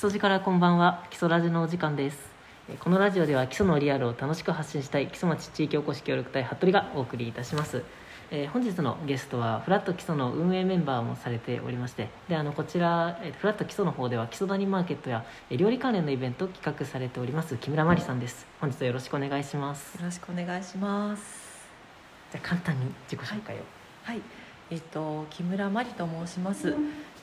礎寺からこんばんは基礎ラジのお時間です。えーこのラジオでは基礎のリアルを楽しく発信したい基礎町地域おこし協力隊服部がお送りいたします。えー本日のゲストはフラット基礎の運営メンバーもされておりましてであのこちら、えーフラット基礎の方では基礎谷マーケットやえー料理関連のイベントを企画されております木村真理さんです。本日はよろしくお願いします。よろしくお願いします。じゃあ簡単に自己紹介を、はい、えっ、と木村真理と申します。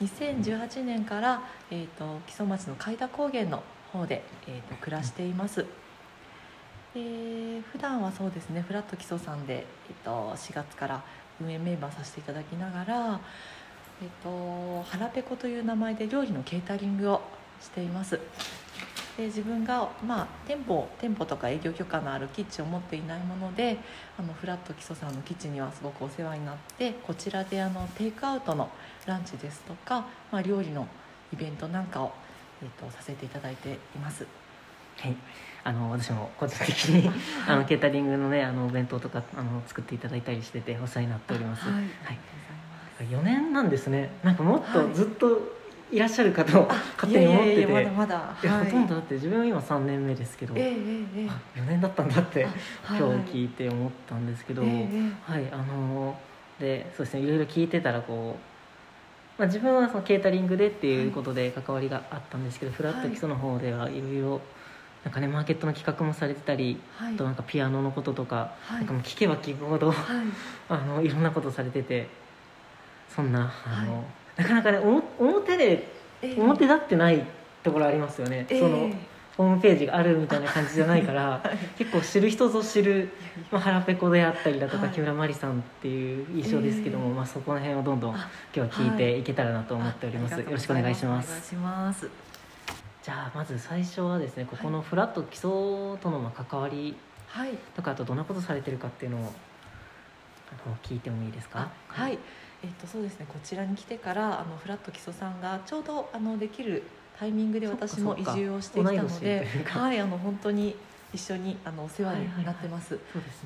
2018年からえっ、と木曽町の海田高原の方でえっ、と暮らしています。えー普段はそうですねフラット基礎さんで、えっと4月から運営メンバーさせていただきながら、えっとハラペコという名前で料理のケータリングをしています。で自分が、まあ、店舗店舗とか営業許可のあるキッチンを持っていないものであのフラット基礎さんのキッチンにはすごくお世話になってこちらであのテイクアウトのランチですとか、まあ、料理のイベントなんかを、えー、とさせていただいています。はい、あの私も個人的に あのケータリングのねあのお弁当とかあの作っていただいたりしててお世話になっております。はい、はい。ありがとうございます。4年なんですね。なんかもっとはい。ずっといらっしゃる方を勝手に思ってて、まだまだ、はい。ほとんどだって自分は今3年目ですけど、ええええええ。あ4年だったんだってあ今日はい聞いて思ったんですけど、えええはい。あのでそうですね。いろいろ聞いてたらこう、まあ、自分はそのケータリングでっていうことで関わりがあったんですけど、フラット基礎の方ではいろいろなんかねマーケットの企画もされてたり、えはい。あとなんかピアノのこととか、はい。なんかもう聞けば聞くほどはい。あのいろんなことされててそんなあの、はい。なかなかね表でええ。表立ってないところありますよね、ええ。そのホームページがあるみたいな感じじゃないからはい。結構知る人ぞ知る、まあ、腹ペコであったりだとか、はい木村真理さんっていう印象ですけども、ええまあ、そこら辺をどんどん今あ日は聞いていけたらなと思っております、よろしくお願いしまお願い。すします。じゃあまず最初はですねここのフラット基礎とのまあ関わりはい。とかあとどんなことされてるかっていうのをあの聞いてもいいですか？あはい、えっとそうですね。こちらに来てからあのフラット基礎さんがちょうどあのできるタイミングで私も移住をしてきたのではいあの本当に一緒にあのお世話になってます。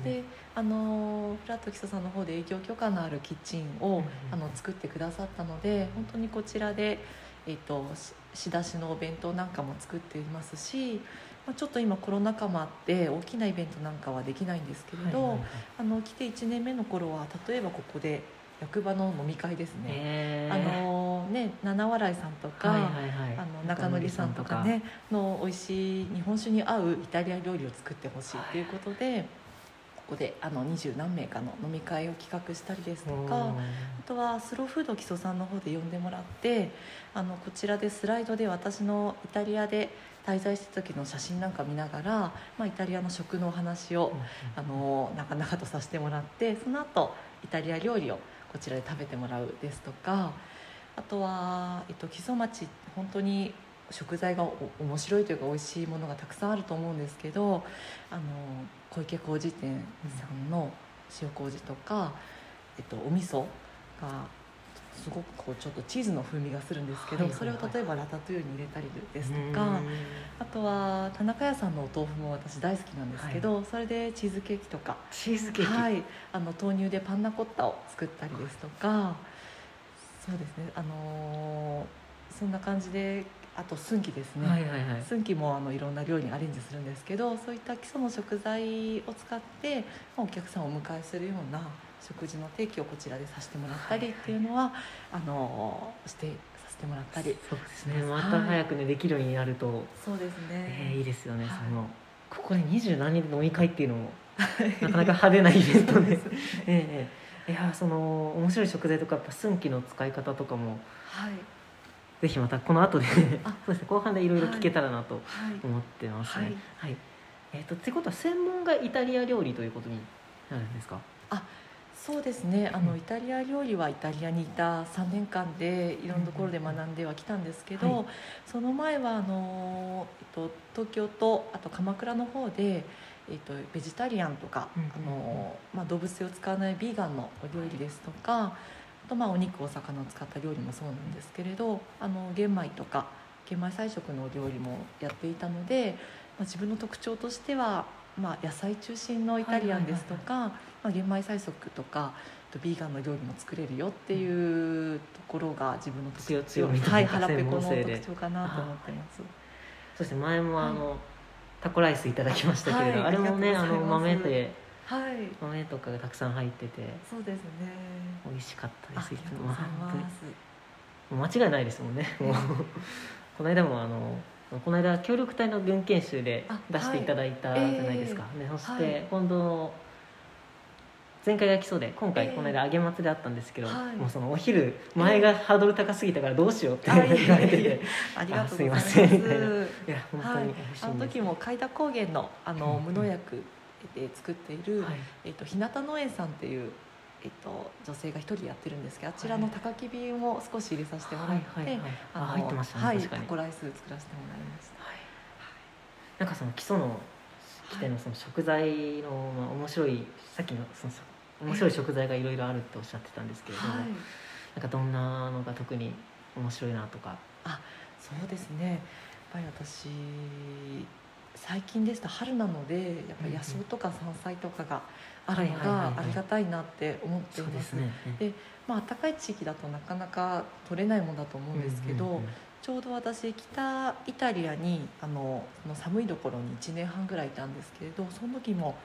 であのフラット基礎さんの方で営業許可のあるキッチンを、あの作ってくださったので本当にこちらで、えっとし仕出しのお弁当なんかも作っていますし、まあ、ちょっと今コロナ禍もあって大きなイベントなんかはできないんですけれど、あの来て1年目の頃は例えばここで役場の飲み会ですね、えー。あのね七笑いさんとか、はいはいはい。あの中則さんとかねの美味しい日本酒に合うイタリア料理を作ってほしいということで、ここであの二十何名かの飲み会を企画したりですとか。あとはスローフード基礎さんの方で呼んでもらってあのこちらでスライドで私のイタリアで滞在してた時の写真なんか見ながら、まあ、イタリアの食のお話を、あのなかなかとさせてもらってその後イタリア料理をこちらで食べてもらうですとかあとは、えっと、木曽町本当に食材がお面白いというか美味しいものがたくさんあると思うんですけどあの小池麹店さんの塩麹とか、えっと、お味噌がすごくこうちょっとチーズの風味がするんですけど、はいはいはい。それを例えばラタトゥイユに入れたりですとうん。か。あとは田中屋さんのお豆腐も私大好きなんですけど、それでチーズケーキとか、チーズケーキ、はい、あの豆乳でパンナコッタを作ったりですとかそうですね。あのーそんな感じであと寸喜ですね、はいはいはい。もあのいろんな料理にアレンジするんですけどそういった基礎の食材を使って、まあ、お客さんをお迎えするような食事の提供をこちらでさせてもらったりっていうのは、あのーしてさせてもらったりそうですね。また早くね、できるようになると、そうですね、えーいいですよね、はい。そのここで二十何人で飲み会っていうのもなかなか派手なイベントで。ええいやその面白い食材とかやっぱ寸喜の使い方とかもはい。ぜひまたこの後であそうですね後半でいろいろ聞けたらなとはい。思ってますね。はい。はい、えっ、とってことは専門がイタリア料理ということになるんですか？そうですね。あのうんイタリア料理はイタリアにいた3年間でいろんなところで学んではきたんですけど、はいその前はあの、えっと、東京とあと鎌倉の方で、えっと、ベジタリアンとか、うんあのまあ、動物性を使わないビーガンのお料理ですとかあとまあお肉お魚を使った料理もそうなんですけれどあの玄米とか玄米菜食のお料理もやっていたので、まあ、自分の特徴としてはまあ、野菜中心のイタリアンですとか、まあ、玄米菜食とかとビーガンの料理も作れるよっていうところが自分の特徴強みはい、腹ペコの特徴かなと思ってます。そして前もあの、はタコライスいただきましたけれど、はいあれもねあの豆ではい、豆とかがたくさん入っててそうですね。美味しかったですいます。もう間違いないですもんね。この間もあのこの間協力隊の文研修であ出していただいたじはいゃないですか、でそして、はい。今度の前回が基礎で今回ええこの間揚げ祭りあったんですけど、はい。もうそのお昼前がハードル高すぎたからどうしようって言われてて。ありがとうございまあす。すいません。みたいや本当に美味しいあの時も海田高原のあのうん。無農薬で作っている、はい。えっと日向農園さんっていうえっと女性が一人やってるんですけど、あちらの高きびを少し入れさせてもらって、はいはいはい。あの入ってましたね、はい、タコライス作らせてもらいました。はい。なんかその基礎の起点のその食材の、まあ、面白いさっきのその面白い食材がいろいろあるっておっしゃってたんですけれども、はい、なんかどんなのが特に面白いなとか。そうですね。やっぱり私最近ですと春なのでやっぱり野草とか山菜とかがあるのがありがたいなって思っています。ね。でまあ暖かい地域だとなかなか取れないものだと思うんですけど、うんうんうんちょうど私北イタリアにあのその寒いところに1年半ぐらいいたんですけれどその時も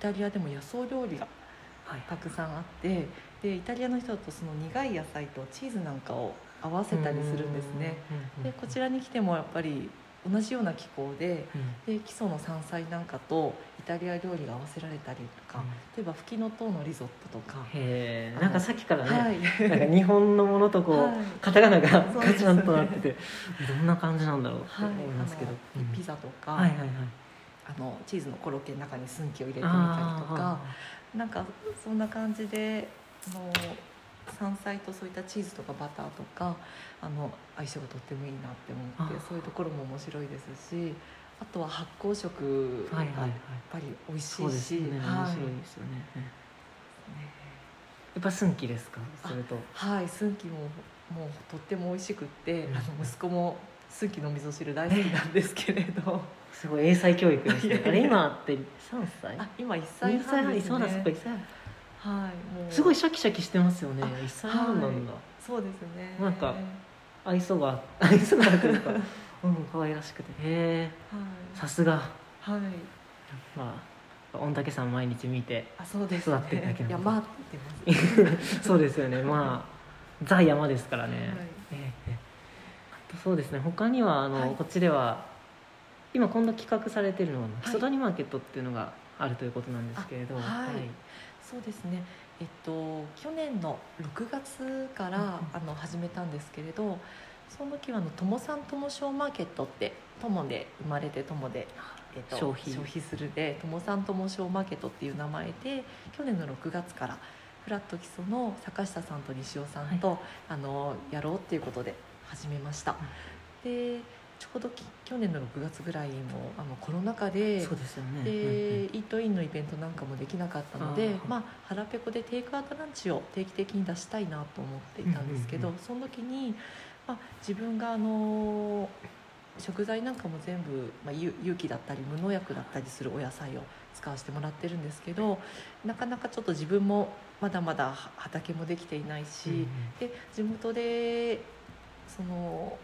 イタリアでも野草料理がはいたくさんあってでイタリアの人だとその苦い野菜とチーズなんかを合わせたりするんですね。でこちらに来てもやっぱり同じような気候でで基礎の山菜なんかとイタリア料理が合わせられたりとか、例えばフキノトウのリゾットとか、へえなんかさっきからね、はい。なんか日本のものとこう、はい。カタカナがガチャンとなっててどんな感じなんだろうってはい。思いますけど、あのピザとか、はいはいはい。あのチーズのコロッケの中にスンキを入れてみたりとかなんかそんな感じであの山菜とそういったチーズとかバターとかあの相性がとってもいいなって思ってそういうところも面白いですしあとは発酵食がはいはいはい。やっぱり美味しいし、ですね。面はい。白いですよね、やっぱ寸気ですか？それと。はい、スンキももうとっても美味しくって、うん。あの息子もスンキの味噌汁大好きなんですけれど。すごい英才教育ですね。あれ今って3歳？あ今1歳2歳半ですね。半。そうだそっか1歳半。はいすごいシャキシャキしてますよね。あ1歳半なんだ、そうですね。なんか愛想が 愛想があるというか。うん可愛らしくて。へえ。はい。さすが。はい。まあ御嶽山毎日見て育ってるだけのこと山って そうですよね。まあザ山ですからね、はいそうですね。他にはあの、はい。こっちでは今今度企画されてるのはい基礎谷マーケットっていうのがあるということなんですけれど、あはいそうですねえっと去年の6月から、あの始めたんですけれどその時はあの友さん友商マーケットって友で生まれて友で、えっと、消費するで友さん友商マーケットっていう名前で去年の6月からフラット基礎の坂下さんと西尾さんと、あのやろうっていうことで始めました。でちょうどき去年の6月ぐらいもあのコロナ禍でそうですよね。で、うんうん。イートインのイベントなんかもできなかったのでまあ、腹ペコでテイクアウトランチを定期的に出したいなと思っていたんですけど、うんうんその時に、まあ、自分があの食材なんかも全部、まあ、有有機だったり無農薬だったりするお野菜を使わせてもらってるんですけどなかなかちょっと自分もまだまだは畑もできていないし、うんうん。で地元でその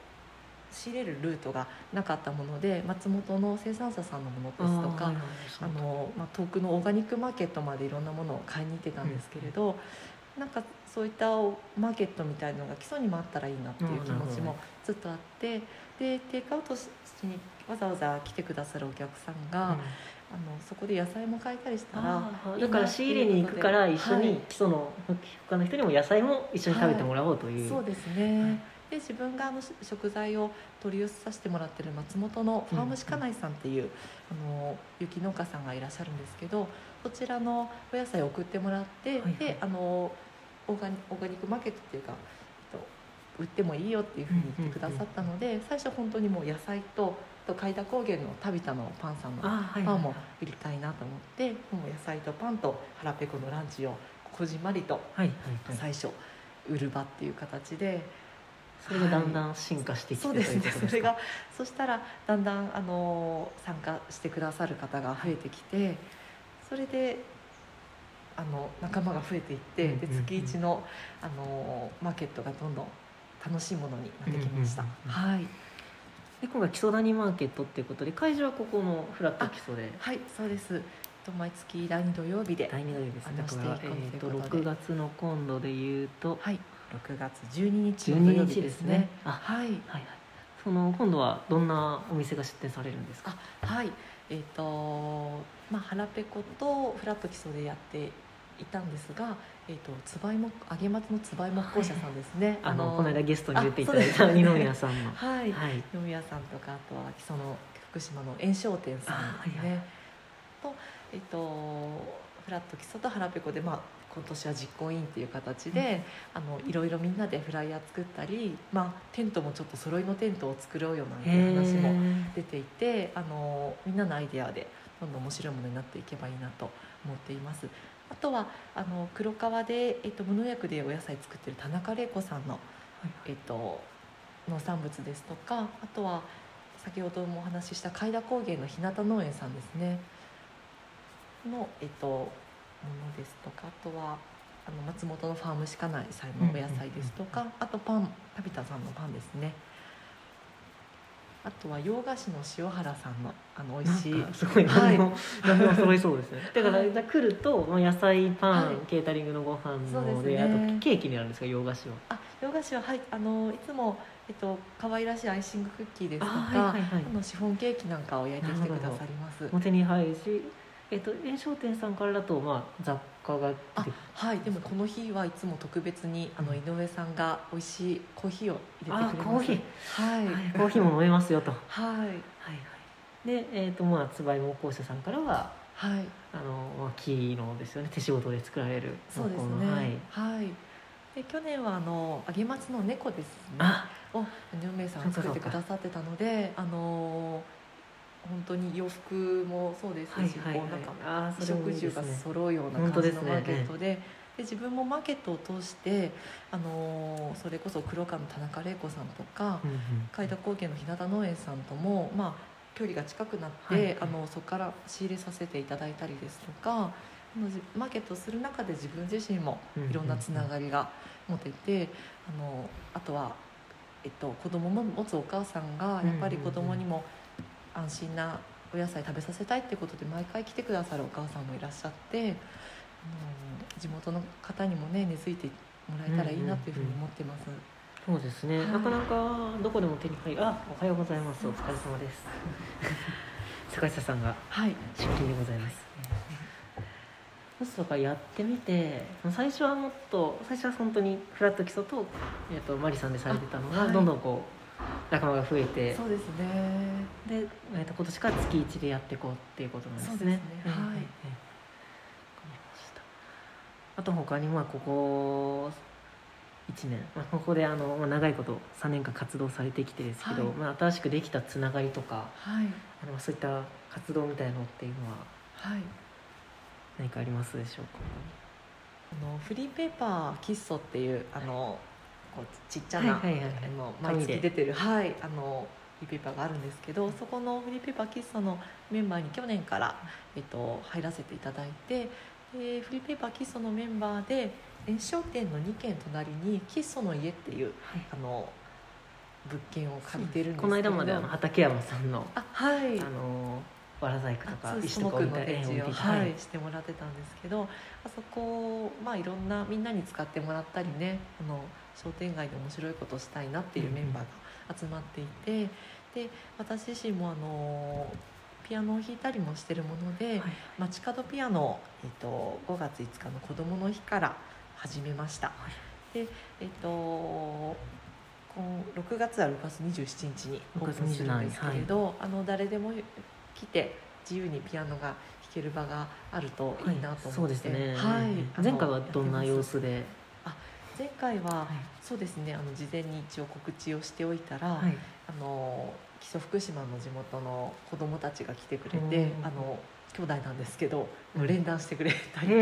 仕入れるルートがなかったもので松本の生産者さんのものですとかあーはいはいあの、まあ、遠くのオーガニックマーケットまでいろんなものを買いに行ってたんですけれど、なんかそういったマーケットみたいのが基礎にもあったらいいなっていう気持ちもずっとあってでテイクアウトしにわざわざ来てくださるお客さんが、あのそこで野菜も買えたりしたらだから仕入れに行くから一緒はい。に基礎の他の人にも野菜も一緒に食べてもらおうという、そうですね、で自分があのし食材を取り寄せさせてもらってる松本のファームシカナイさんっていう、あの雪農家さんがいらっしゃるんですけどそちらのお野菜を送ってもらって、はいはい。であのオーガニオーガニックマーケットっていうか、えっと売ってもいいよっていうふうに言ってくださったので、最初本当にもう野菜とあと海田高原のタビタのパンさんのパンもはいはい。売りたいなと思ってもう野菜とパンと腹ペコのランチをこじんまりとはいはいはい。最初売る場っていう形でそれがだんだん進化してきて、そうですね。それがそしたらだんだんあの参加してくださる方が増えてきてそれであの仲間が増えていって、で月一のあのマーケットがどんどん楽しいものになってきました、はい。で今回基礎谷マーケットっていうことで会場はここのフラット基礎で。はいそうです。と毎月第2土曜日で第2土曜日ですね。だから、えー、とということで。6月の今度でいうとはい6月12日の土12曜日でね。日ですすね。あはい。はいはいその今度はどんなお店が出店されるんですか？あはい。えっ、とまあ腹ペコとフラット基礎でやっていたんですが、えっ、とつばいも揚げ松のつばい木工社さんですね。あのこの間ゲストに出ていただいた二宮さんの。はい、はい。二宮さんとかあとは基礎の福島の炎商店さんですね。あはいはい。とえっ、とフラット基礎と腹ペコでまあ今年は実行委員っていう形で、あのいろいろみんなでフライヤー作ったり、まあテントもちょっと揃いのテントを作ろうよなんていう話も出ていてあのみんなのアイデアでどんどん面白いものになっていけばいいなと思っています。あとはあの黒川で、えっと、無農薬でお野菜作ってる田中玲子さんの、えっと、農産物ですとかあとは先ほどもお話しした海田高原の日向農園さんですね。の、えっと、ものですとかあとはあの松本のファームしかないお野菜ですとか、あとパンタビタさんのパンですね。あとは洋菓子の塩原さんのあの美味しい。すごいはい。何でも、何でも揃いそうですね。だから、来るとまあ野菜パン、はい。ケータリングのご飯のでね。あとケーキになるんですか？洋菓子は。あ洋菓子ははい。あのいつもえっと可愛らしいアイシングクッキーですとか、あはいはいはい。シフォンケーキなんかを焼いてきてくださります。お手に入るしえっと炎商店さんからだとまあ雑貨がはいでもこの日はいつも特別にあのうん。井上さんが美味しいコーヒーを入れてくれます。あコーヒー。はい。はいコーヒーも飲めますよと。は はいいはい。でえっ、とまあつばい木工社さんからははい。あの、まあ、木のですよね。手仕事で作られるそうです木工のはい。ねはい。で去年はあの揚げ松の猫ですね。あ。を井上さんが作ってくださってたのであの本当に洋服もそうですし、はいはいはい。こうなんか食住が揃うような感じのマーケットでで自分もマーケットを通して、あのそれこそ黒川の田中玲子さんとかうんうん海田高原の日向農園さんとも、まあ、距離が近くなって、はい。あのそこから仕入れさせていただいたりですとかあのじマーケットをする中で自分自身もいろんなつながりが持てて、あのあとは、えっと、子供も持つお母さんがやっぱり子供にも安心なお野菜食べさせたいってことで毎回来てくださるお母さんもいらっしゃってあの地元の方にもね根付いてもらえたらいいなっていうふうに思ってます。そうですね、はい。なかなかどこでも手に入る。あおはようございます。お疲れ様です。坂下さんがはい。出勤でございます。そうするとやってみて最初はもっと最初は本当にフラット基礎と,、えっとマリさんでされてたのが、あはい。どんどんこう仲間が増えて。そうですね。で、えっと今年から月1でやっていこうっていうことなんですね。そうですね。ええはいええわかりました。あと他にまあここ1年、まあ、ここであの、まあ、長いこと3年間活動されてきてですけど、はい。まあ、新しくできたつながりとかはい。あのそういった活動みたいのっていうのははい。何かありますでしょうか？あのフリーペーパーキッソっていうあのこうちっちゃな、はいはいはい。あの毎月出てるはいあのフリーペーパーがあるんですけどそこのフリーペーパーキッソのメンバーに去年から、えっと、入らせていただいてでフリーペーパーキッソのメンバーで炎商店の2軒隣にキッソの家っていうはい。あの物件を借りてるんですけど。この間まであの畠山さんのあはい。あのわら細工とか石とか置いたの展示を、はいしてもらってたんですけどあそこまあいろんなみんなに使ってもらったりねあの商店街で面白いことをしたいなっていうメンバーが集まっていて、で私自身もあのピアノを弾いたりもしてるもので、はい街角ピアノを、えっと、5月5日の子どもの日から始めました。でえっと今6月は6月27日にオープンするんですけれど、あの誰でも来て自由にピアノが弾ける場があるといいなと思って、そうですね、はい。前回はどんな様子で、前回は、はい。そうですねあの事前に一応告知をしておいたら、はい。あの基礎福島の地元の子どもたちが来てくれて、うん。あの兄弟なんですけど連弾してくれたりとか、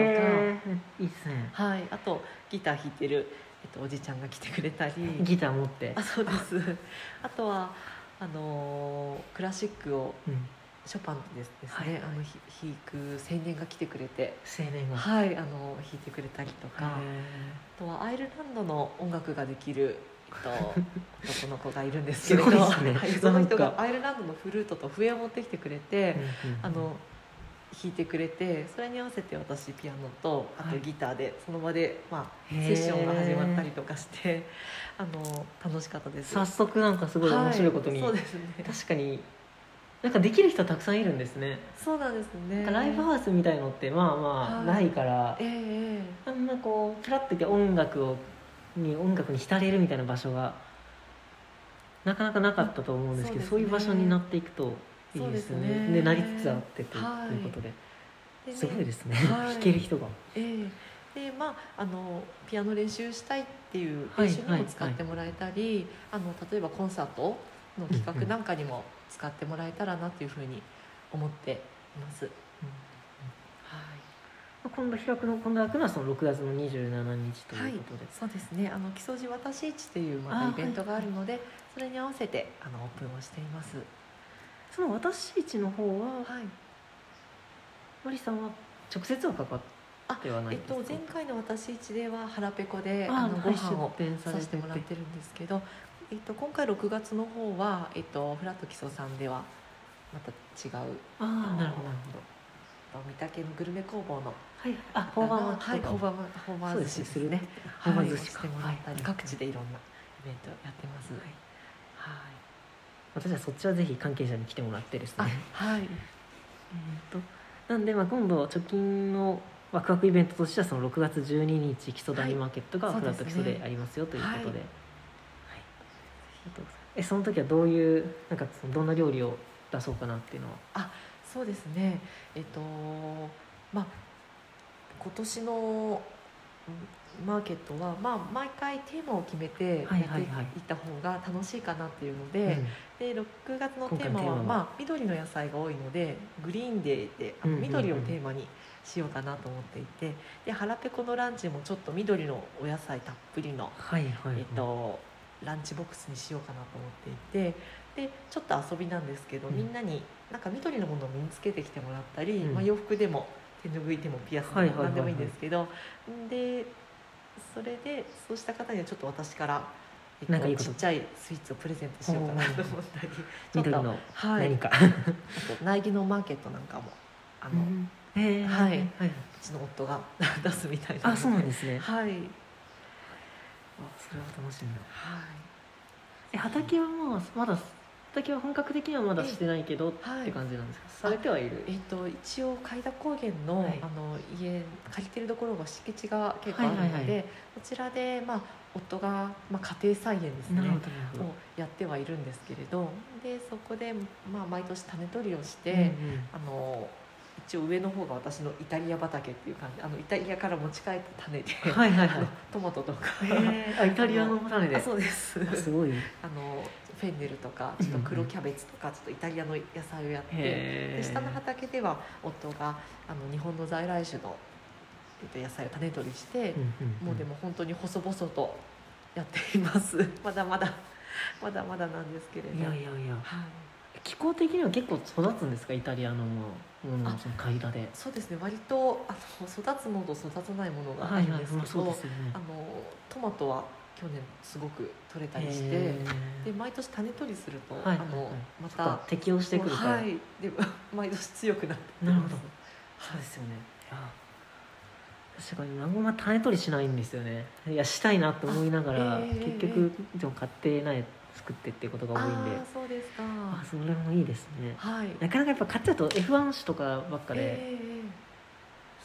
いいですね。はい、あとギター弾いてる、えっと、おじちゃんが来てくれたり。ギター持って。あそうです。あとはあのークラシックをうんショパンですですね、はい。はいあのひ弾く青年が来てくれて。青年が。はいあの弾いてくれたりとか、へあとはアイルランドの音楽ができる、と、男の子がいるんですけれど。ね。はい、その人がアイルランドのフルートと笛を持ってきてくれて、あの弾いてくれてそれに合わせて私ピアノとあとギターでその場で、まあ、セッションが始まったりとかしてあの楽しかったです。早速なんかすごい面白いことに、はい、ね。確かになんかできる人たくさんいるんですね、そうなんですね。ライブハウスみたいのってまあまあはいないから、えええあんなこうプラッといて音楽をに音楽に浸れるみたいな場所がなかなかなかったと思うんですけどそう,、そういう場所になっていくといいですよねですね。でなりつつあってということで、えすごいですね、はい。弾ける人が。ええ。でまああのピアノ練習したいっていうはい練習にも使ってもらえたり、あの例えばコンサートの企画なんかにも使ってもらえたらなというふうに思っています。はい今度開くの今度開くのはその6月の27日ということで、そうですね。あの木曽路私市っていうまたイベントがあるので、それに合わせてあのオープンをしています。その私市の方ははい。森さんは直接は関わってはないんですか、えっと前回の私市では腹ペコでああのご飯を出させてもらってるんですけど、えっと今回6月の方はえっとフラット基礎さんではまた違うああなるほど。なるほど三宅のグルメ工房のはいあフォーバーマッチはい。とかフォーバーマフォーバー寿司ですね。フォーバはい。ー寿司か。してもらったり、はい。各地でいろんなイベントやってます。はい。はい。私はそっちはぜひ関係者に来てもらってですね。あはい。えーとなんでまあ今度直近のワクワクイベントとしてはその6月12日基礎大マーケットがはい。フラット基礎でありますよということで、えその時はどういうなんかそのどんな料理を出そうかなっていうのは？そうですね。えっとまあ今年のうんマーケットはまあ毎回テーマを決めてやっていはい。はいはいった方が楽しいかなっていうので、うん。で6月のテーマ今回のテーマはは？まあ緑の野菜が多いのでグリーンデーで緑をテーマにしようかなと思っていて、で腹ペコのランチもちょっと緑のお野菜たっぷりのはいはい、はい。えっと、ランチボックスにしようかなと思っていてでちょっと遊びなんですけど、うん。みんなになんか緑のものを身につけてきてもらったり、うん。まあ、洋服でも手ぬぐいでもピアスではいはいはいはい。も何でもいいんですけど、でそれでそうした方にはちょっと私から、えっとちっちゃいスイーツをプレゼントしようかなと思ったり ちょっ緑と、のはい、何か、あと苗木のマーケットなんかもあの、はい。はいはいちの夫が 出すみたいなのあそうなんですね。はい、それは楽しみだ。え畑はまあまだ畑は本格的にはまだしてないけどはいって感じなんですか、されてはいる？えっと一応海田高原の,、はい。あの家借りてるところが敷地が結構あるので、はいはいはい。こちらで、まあ、夫が、まあ、家庭菜園ですねをやってはいるんですけれどでそこで、まあ、毎年種取りをして、うんうん。あの一応上の方が私のイタリア畑っていう感じ。あのイタリアから持ち帰った種で、はいはいはい。トマトとか、あイタリアの種で。あそうです。あすごいあのフェンネルとかちょっと黒キャベツとかちょっとイタリアの野菜をやって。へで下の畑では夫があの日本の在来種の、えっと、野菜を種取りして、もうでも本当に細々とやっています。まだまだまだまだなんですけれど。いやいやいや。はい、気候的には結構育つんですか？イタリアのものあその海田で。そうですね。割とあの育つものと育たないものがあるんですけど、ね。あのトマトは去年すごく取れたりしてで毎年種取りすると、はいあのまたか適応してくるから、はい。で 毎年強くなってなるほど。そうですよね。確かに孫が種取りしないんですよね。いやしたいなと思いながら、結局でも買ってない作ってってことが多いんで。ああそうですか。あそれもいいですね。はい。なかなかやっぱ買っちゃうと F1 種とかばっかで、え。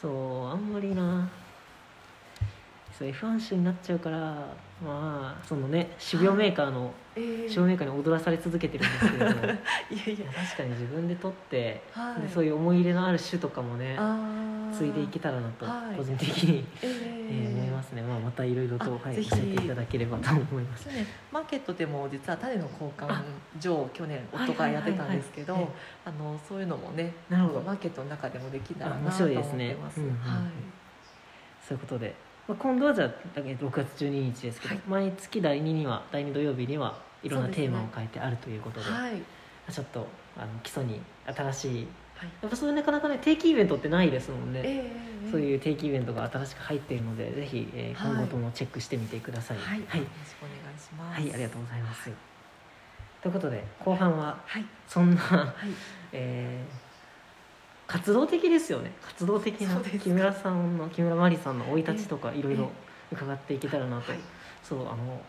そうあんまりなそう F1 種になっちゃうからまあそのね種苗メーカーの種苗メーカーに踊らされ続けてるんですけれども。いやいや。確かに自分で取って、はい。でそういう思い入れのある種とかもね継いでいけたらなとはい。個人的に、ええー思いますね、まあ、またいろいろと、はい、教えていただければと思います。マーケットでも実は種の交換あ所を去年夫がやってたんですけど、はい。はいあのそういうのもねなるほど。マーケットの中でもできたらなと思っ白いですね。てます。うんうんうん。はい。そういうことで、まあ、今度はじゃあえっと6月12日ですけど、はい。毎月第2には第2土曜日にはいろんなテーマを変えてあるということではいちょっとあの基礎に新しいはい。やっぱそういうなかなかね定期イベントってないですもんね、ええそういう定期イベントが新しく入っているのでぜひ、えーはい。今後ともチェックしてみてください。はい、はい。よろしくお願いします。はいありがとうございます。ということで後半ははい、そんな、はい、えー活動的ですよね。活動的な木村さんの木村真理さんの生い立ちとかいろいろ伺っていけたらなと、はい。そうあの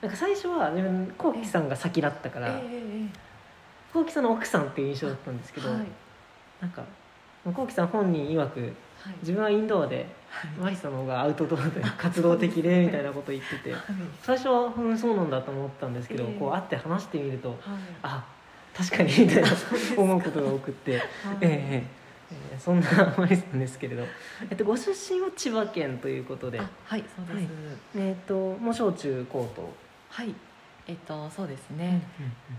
なんか最初は自分こうきさんが先だったからこうきさんの奥さんっていう印象だったんですけど、はい、なんかこうきさん本人曰くはい、自分はインドアではい。マリさんの方がアウトドアで活動的でみたいなこと言ってて最初は、うん、そうなんだと思ったんですけど、ええ。こう会って話してみるとはい、あ確かにみたいな思うことが多くって、はい。ええええ。そんなマリさんですけれど、えっと、ご出身は千葉県ということで。あ、はい、そうです。はい。えっともう小中高と、はい、えっとそうですね。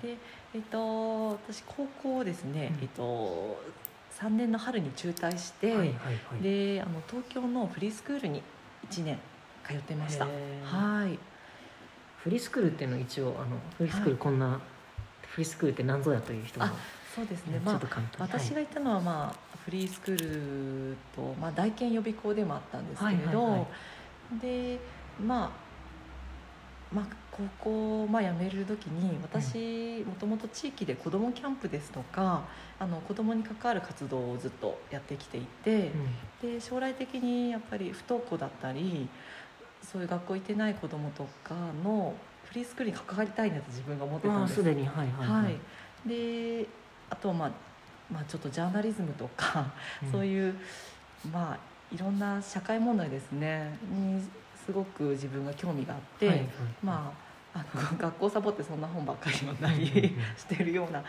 で、えっと私高校ですね、うん。えっと三年の春に中退して、はいはいはい。であの東京のフリースクールに一年通ってました。はい。フリースクールっていうのは一応あのフリースクールこんな、フリースクールって何ぞやという人もあそうですね。ちょまあ私が行ったのはまあフリースクールとまあ大研予備校でもあったんですけれど、でまあまあ高校まあ辞める時に私もともと地域で子どもキャンプですとかあの子どもに関わる活動をずっとやってきていて、で将来的にやっぱり不登校だったりそういう学校行ってない子どもとかのフリースクールに関わりたいなって自分が思ってうん、たんです。まあすでに。はいはいはい、であとはまあ、まあ、ちょっとジャーナリズムとか、うん。そういうまあいろんな社会問題ですね。にすごく自分が興味があって、はいはい。まああの 学校サボってそんな本ばっかり読んだりしてるような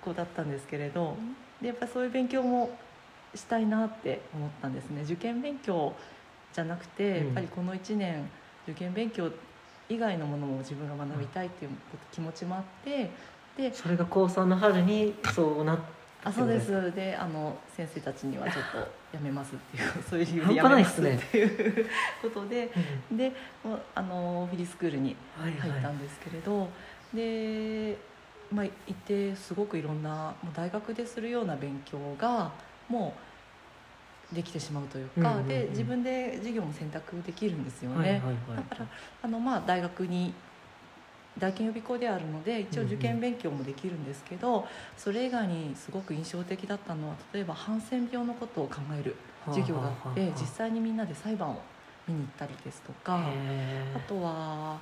子だったんですけれどでやっぱりそういう勉強もしたいなって思ったんですね。受験勉強じゃなくて、うん。やっぱりこの1年受験勉強以外のものも自分が学びたいっていう気持ちもあってでそれが高3の春にそうなっあそうです。であの先生たちにはちょっとやめますっていう そういう理由でや半めますっすね。っていうことでうんでもうあのフィリースクールにはいはい。入ったんですけれど、で、まあ、行ってすごくいろんなもう大学でするような勉強がもうできてしまうというか、うんうんうん。で自分で授業も選択できるんですよね。はいはいはいだからあの、まあ、大学に大研予備校であるので一応受験勉強もできるんですけど、それ以外にすごく印象的だったのは例えばハンセン病のことを考える授業があってはあはあはあ。実際にみんなで裁判を見に行ったりですとか。あとは、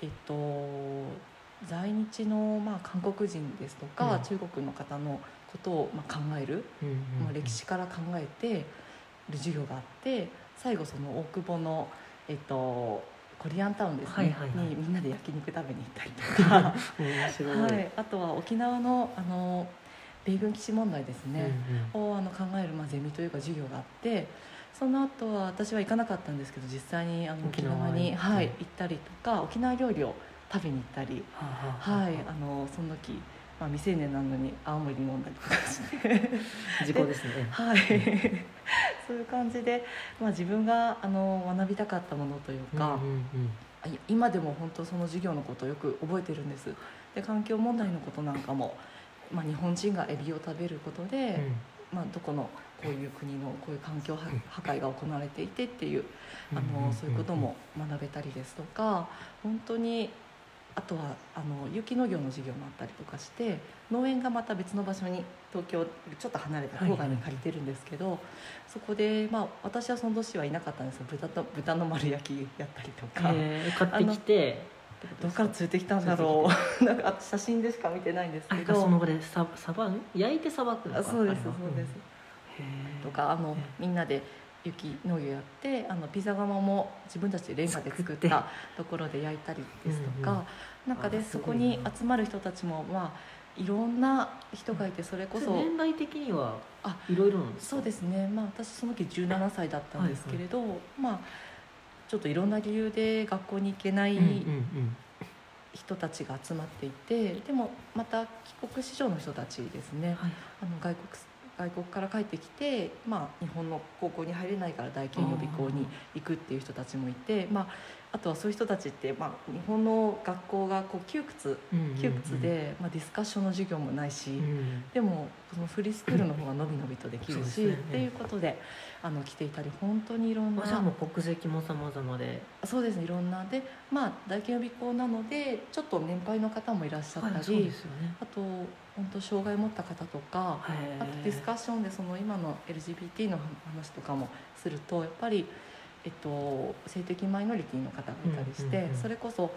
えっと、在日の、まあ、韓国人ですとか、うん。中国の方のことを、まあ、考える、うんうんうん。まあ、歴史から考えてる授業があって最後その大久保の、えっと、コリアンタウンですね、はいはいはい。にみんなで焼肉食べに行ったりとか、はい、あとは沖縄のあの米軍基地問題ですね。うんうん。をあの考える、まあ、ゼミというか授業があってその後は私は行かなかったんですけど実際にあの沖沖縄縄に、にはい、うん。行ったりとか沖縄料理を食べに行ったり、はあ。はい、あのその時、まあ、未成年なのに青森飲んだりとかして、時効ですね。はい、そういう感じで、まあ、自分があの学びたかったものというか、うんうんうん今でも本当その授業のことをよく覚えてるんです。で環境問題のことなんかも、まあ、日本人がエビを食べることで、まあ、どこのこういう国のこういう環境破破壊が行われていてっていうあのそういうことも学べたりですとか本当にあとはあの有機農業の授業もあったりとかして農園がまた別の場所に東京ちょっと離れた郊外に借りてるんですけど、そこで、まあ、私はその年はいなかったんですが豚と豚の丸焼きやったりとか。えー買ってきて。どっから連れてきたんだろう。なんかあ写真でしか見てないんですけど。あその場でささば焼いてさばくのそうですそうです、へー。とかあのえみんなで雪農業やってあのピザ窯も自分たちでレンガで作ったところで焼いたりですとか、中でそこに集まる人たちもまあいろんな人がいてそれこそ、年代的にはあいろいろなんですか？そうですね、まあ、私その時17歳だったんですけれど、まあちょっといろんな理由で学校に行けない人たちが集まっていてでもまた帰国子女の人たちですね。はい。あの外国外国から帰ってきて、まあ、日本の高校に入れないから大研予備校に行くっていう人たちもいて、まあ、あとはそういう人たちって、まあ、日本の学校がこう窮屈窮屈で、まあ、ディスカッションの授業もないし、うん。でもそのフリースクールの方がのびのびとできるし、ね。っていうことであの来ていたり本当にいろんなあじゃあもう国籍も様々で。そうですねいろんなでまあ大研予備校なのでちょっと年配の方もいらっしゃったり、はいそうですよね。あと本当障害を持った方とか、あとディスカッションでその今の LGBT の話とかもするとやっぱり、えっと、性的マイノリティの方がいたりして、うんうんうんそれこそ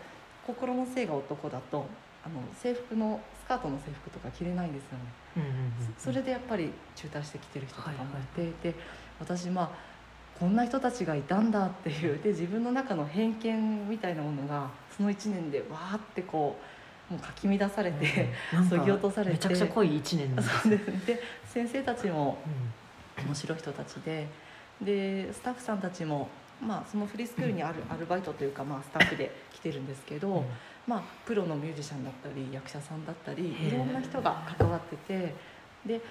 心の性が男だとあの制服のスカートの制服とか着れないんですよね。うんうんうんそれでやっぱり中退してきてる人とかもはいいて、で私まあこんな人たちがいたんだっていうで自分の中の偏見みたいなものがその1年でわーってこうもうかき乱されて、なんかそぎ落とされて。めちゃくちゃ濃い一年なんですそうですね。で先生たちもう面白い人たちででスタッフさんたちも、まあ、そのフリースクールにあるアルバイトというか、まあ、スタッフで来てるんですけど、ん。まあ、プロのミュージシャンだったり役者さんだったりいろんな人が関わっててで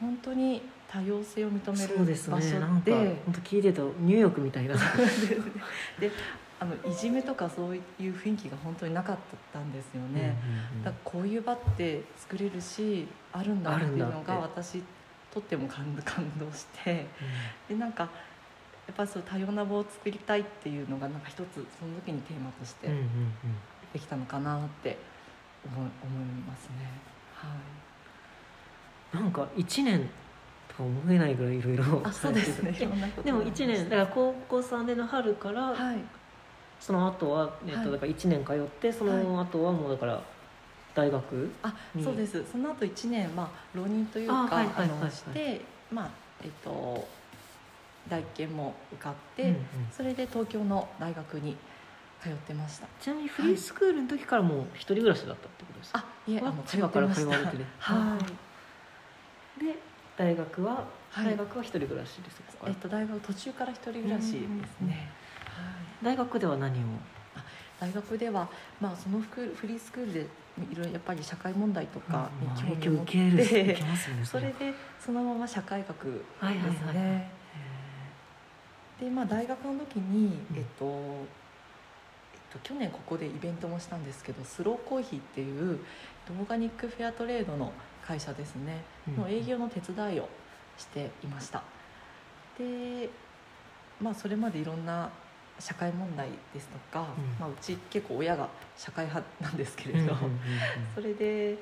本当に多様性を認めるそうです場所ねなんかで本当聞いてるとニューヨークみたいな。であのいじめとかそういう雰囲気が本当になかったんですよね。だからこういう場って作れるしあるんだっていうのが私とっても感感動してでなんかやっぱりそう多様な場を作りたいっていうのがなんか一つその時にテーマとしてうんうんうん。できたのかなって思い思いますね。はい。なんか一年とか思えないぐらいいろいろあそうですね。でも1年だから高校3年の春からはい。その後はえっはい。とだから1年通ってその後はもうだから大学？あにそうです。その後1年まあ浪人というあかはいはいはいはい。あのしてまあえっと大研も受かって、うんうん。それで東京の大学に通ってました。ちなみにフリースクールの時からもう一人暮らしだったってことですか？あいえああの千葉から通われてねはい。で大学ははい。大学は一人暮らしですえっと大学途中から一人暮らしですね、うんはい。大学では何を？大学では、まあ、そのフリースクールでいろいろやっぱり社会問題とかにまあ興味を持って、それでそのまま社会学ですね、はいはいはいはい。でまあ大学の時に、うん。えっとえっと、去年ここでイベントもしたんですけどスローコーヒーっていうオーガニックフェアトレードの会社ですね、うん。の営業の手伝いをしていました。でまあそれまでいろんな社会問題ですとか、うん。まあ、うち結構親が社会派なんですけれど、それで、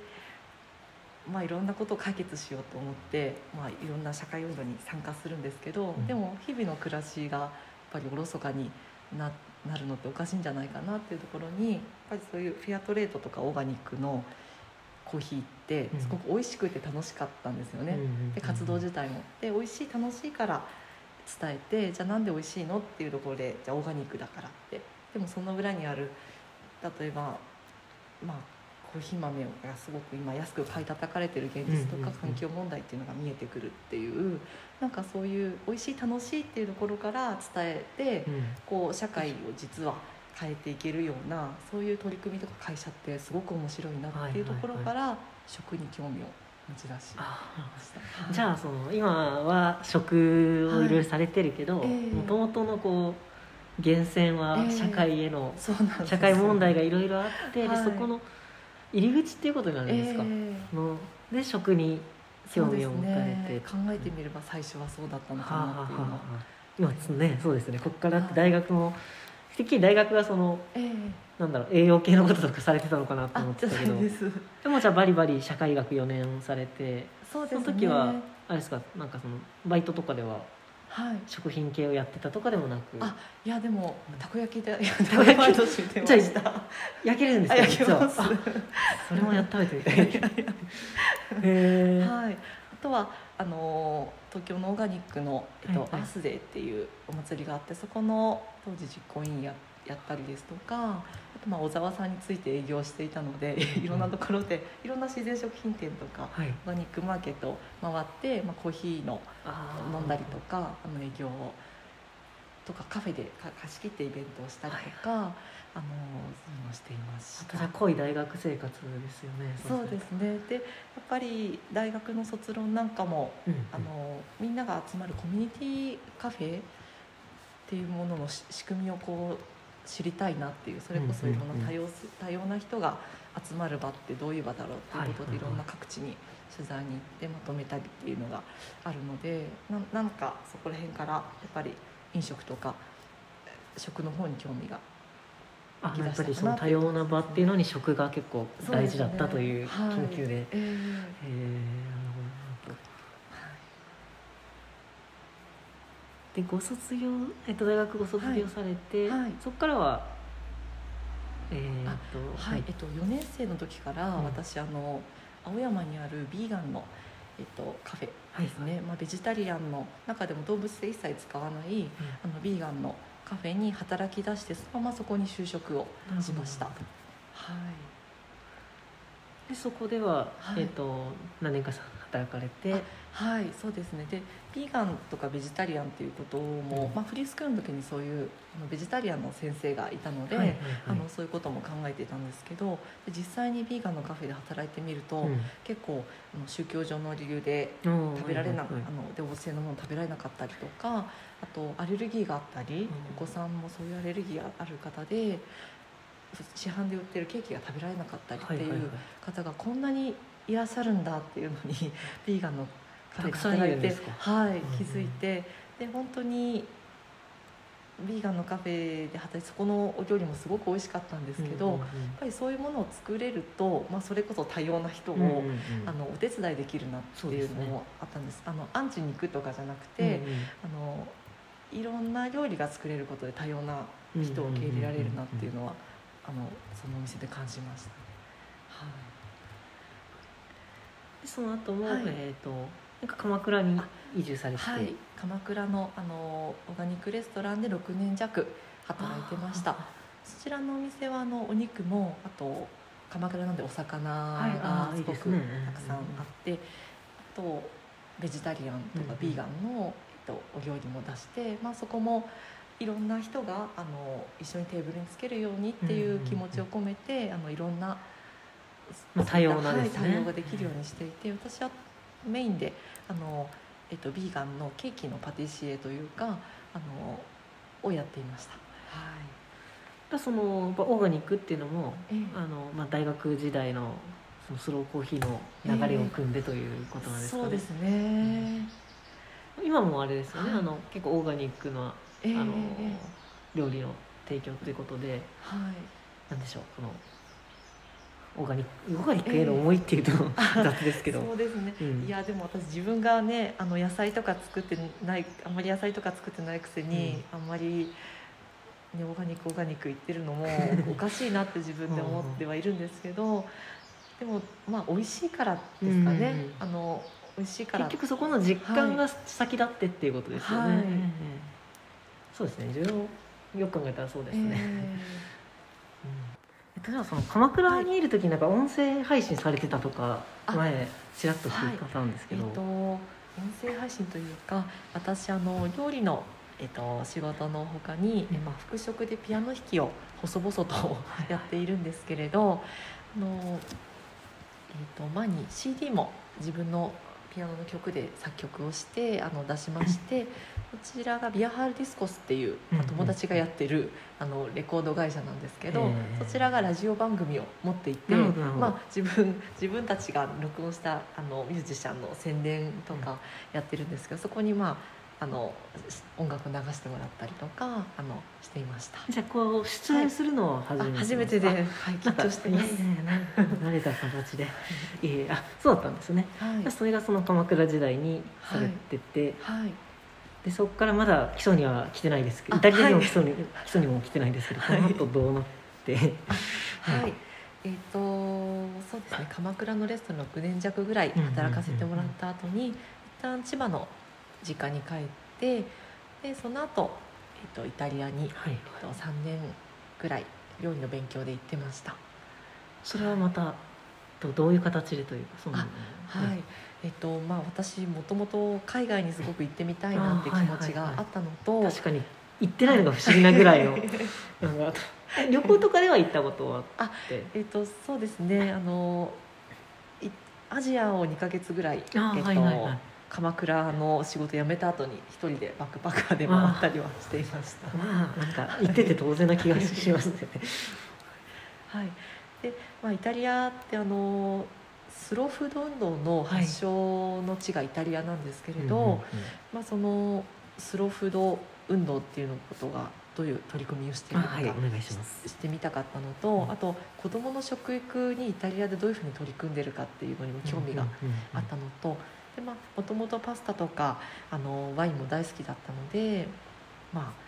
まあ、いろんなことを解決しようと思って、まあ、いろんな社会運動に参加するんですけど、うん。でも日々の暮らしがやっぱりおろそかにななるのっておかしいんじゃないかなっていうところにやっぱりそういうフェアトレードとかオーガニックのコーヒーってうん。すごく美味しくて楽しかったんですよね。で活動自体も。で美味しい楽しいから伝えてじゃあなんで美味しいの？っていうところでじゃあオーガニックだからって。でもその裏にある例えばまあコーヒー豆がすごく今安く買い叩かれてる現実とか環境問題っていうのが見えてくるっていうなんかそういう美味しい楽しいっていうところから伝えてうん。こう社会を実は変えていけるようなそういう取り組みとか会社ってすごく面白いなっていうところから食に興味を持ち出しあました。じゃあその今は食をいろいろされてるけどもともとのこう源泉はええ。社会への社会問題がいろいろあってそこの入り口っていうことになるんですか、ええ。ので食に興味を持たれて、考えてみれば最初はそうだったのかなっていうのは、今つねそうですね。ここからって大学もてっきり大学はそのええなんだろう栄養系のこととかされてたのかなと思ってたけど。でもじゃあバリバリ社会学4年されてそうですね。その時はあれですかなんかそのバイトとかでははい。食品系をやってたとかでもなく？あいやでもたこ焼きでたこ焼き？毎年してました。焼けるんですあか焼けます。それもやっべてみたい。へえはい、あとはあの東京のオーガニックの、えっとはいはい。アースデーっていうお祭りがあってそこの当時実行委員ややったりですとかあとまあ小沢さんについて営業していたので いろんなところでいろんな自然食品店とかはい。オーガニックマーケットを回って、まあ、コーヒーの飲んだりとかあの営業をとかカフェでか貸し切ってイベントをしたりとか、あのそういうのをしていました。濃い大学生活ですよねそうですね。でやっぱり大学の卒論なんかも、うん。あのみんなが集まるコミュニティカフェっていうもののし仕組みをこう知りたいなっていうそれこそいろんな多様す多様な人が集まる場ってどういう場だろうっていうことではいろんな各地に取材に行ってまとめたりっていうのがあるのでななんかそこら辺からやっぱり飲食とか食の方に興味があやっぱりその多様な場っていうのに食が結構大事だったという研究で。はい。えーへえなるほどでご卒業、えっと、大学ご卒業されて、はい。はい。そこからはえー、あとはい、えっと、4年生の時からうん。私、あの青山にあるビーガンの、えっと、カフェですね、まあ、ベジタリアンの中でも動物性一切使わないあのビーガンのカフェに働き出してそのままそこに就職をうんしました、はい。どでそこでは、はい。えっと何年か働かれてはいそうですね。でビーガンとかベジタリアンっていうことも、うん。まあ、フリースクールの時にそういうあのベジタリアンの先生がいたので、はいはいはい。あのそういうことも考えていたんですけどで実際にビーガンのカフェで働いてみると、うん。結構あの宗教上の理由でうん。食べられな、はいはいはい。あの動物性のもの食べられなかったりとかあとアレルギーがあったり、ん。お子さんもそういうアレルギーがある方で市販で売ってるケーキが食べられなかったりってはいう方がこんなにいらっしゃるんだっていうのにビーガンのたくさんいてはいうん気づいてで本当にビーガンのカフェで働いてそこのお料理もすごく美味しかったんですけど、うんうんやっぱりそういうものを作れると、まあ、それこそ多様な人を、うんうんうん。あのお手伝いできるなっていうのもあったんです。あのアンチに行くとかじゃなくて、うんうん。あのいろんな料理が作れることで多様な人を受け入れられるなっていうのは、あのそのお店で感じましたね。はい。でその後も、はい。えっ、と鎌倉に移住されて、はい、鎌倉のあのオーガニックレストランで6年弱働いてました。あそちらのお店はあのお肉もあと鎌倉なんでお魚がすごくたくさんあってあとベジタリアンとかうんビーガンの、えっと、お料理も出して、まあ、そこもいろんな人があの一緒にテーブルにつけるようにっていう気持ちを込めて、あのいろんな、まあ多様なですね。はい、対応ができるようにしていて私はメインであの、えっと、ビーガンのケーキのパティシエというかあのをやっていました。はい。だそのオーガニックっていうのもええ。あの、まあ、大学時代のそのスローコーヒーの流れを組んでということなんですかね、そうですね、今もあれですよね、はい。あの結構オーガニックな、ええあのえ料理の提供ということでえはい。なんでしょうこのオーガニックオーガニックへの思いっていうと、雑ですけど。そうですね、うん。いやでも私自分がねあの野菜とか作ってないあんまり野菜とか作ってないくせに、あんまり、ね、オーガニックオーガニック言ってるのも おかしいなって自分で思ってはいるんですけどでもまあ美味しいからですかね、うんあの美味しいから。結局そこの実感が先立ってっていうことですよね、はい。ええそうですね。よく考えたらそうですね、ええ。っと、じゃあその鎌倉にいる時なんか音声配信されてたとかあ前ちらっと聞いたんですけど、えっと、音声配信というか私あの料理の、えっと、仕事のほかに、うん。まあ、副職でピアノ弾きを細々とやっているんですけれどあの、えっと、前に CD も自分のピアノの曲で作曲をしてあの出しましてこちらがビアハールディスコスっていう、まあうん友達がやってるあのレコード会社なんですけどそちらがラジオ番組を持っていてまあ、自分自分たちが録音したあのミュージシャンの宣伝とかやってるんですけどそこにまああの音楽を流してもらったりとかあのしていました。じゃあこう出演するのは初めて、あ初めてで、はい、緊か張してます。慣れた形でい。えあそうだったんですね、はい、それがその鎌倉時代にされてて、はい、でそこからまだ基礎には来てないですけどあイタリアにもはい。基礎に,、基礎にも来てないですけどこはい。の後どうなって、はいはい。えっ、とそうですね。鎌倉のレストラン6年弱ぐらい働かせてもらった後に、一旦千葉の実家に帰ってでその後、えっとイタリアに、はいえっと3年ぐらい料理の勉強で行ってました。それはまたどどういう形でというかその？あはい、えっとまあ私もともと海外にすごく行ってみたいなっていう気持ちがあったのと、確かに行ってないのが不思議なぐらいの。旅行とかでは行ったことはあって？えっ、とそうですね。あのいアジアを2か月ぐらい、えっとはいはいはい鎌倉の仕事辞めた後に一人でバックパッカーで回ったりはしていました。まあなんか行ってて当然な気がしますね。はい、で、まあ、イタリアってあのスローフード運動の発祥の地がイタリアなんですけれど、うんうんうん。まあ、そのスローフード運動っていうのことがどういう取り組みをしているのか、あはいお願いししてみたかったのと、あと子どもの食育にイタリアでどういうふうに取り組んでるかっていうのにも興味があったのとでまあもともとパスタとかあのワインも大好きだったのでまあ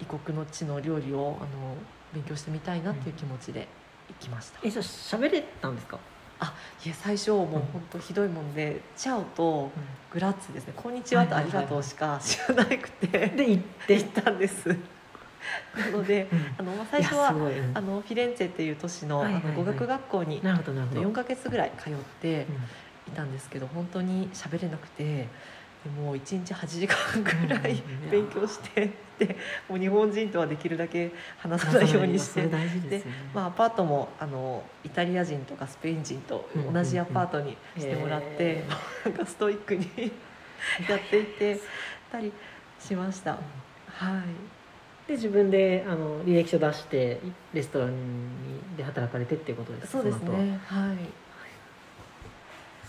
異国の地の料理をあの勉強してみたいなっていう気持ちで行きました、えじゃあ喋れたんですか？いや最初もう本当ひどいもんで「チャオ」と「グラッツ」ですね「こんにちは」と「ありがとう」しか知らなくてで行って？行ったんです。なのであの、まあ、最初はあのフィレンツェっていう都市の,、あの語学学校になるほどなるほど。4ヶ月ぐらい通ってうんいたんですけど本当に喋れなくてでもう1日8時間ぐらいうん勉強してでもう日本人とはできるだけ話さないようにしてでね。まあ、アパートもあのイタリア人とかスペイン人と同じアパートにしてもらって、へなんかストイックに やっていってたりしました。はい。で自分であの履歴書出してレストランにで働かれてっていうことですか？そうですね。はい。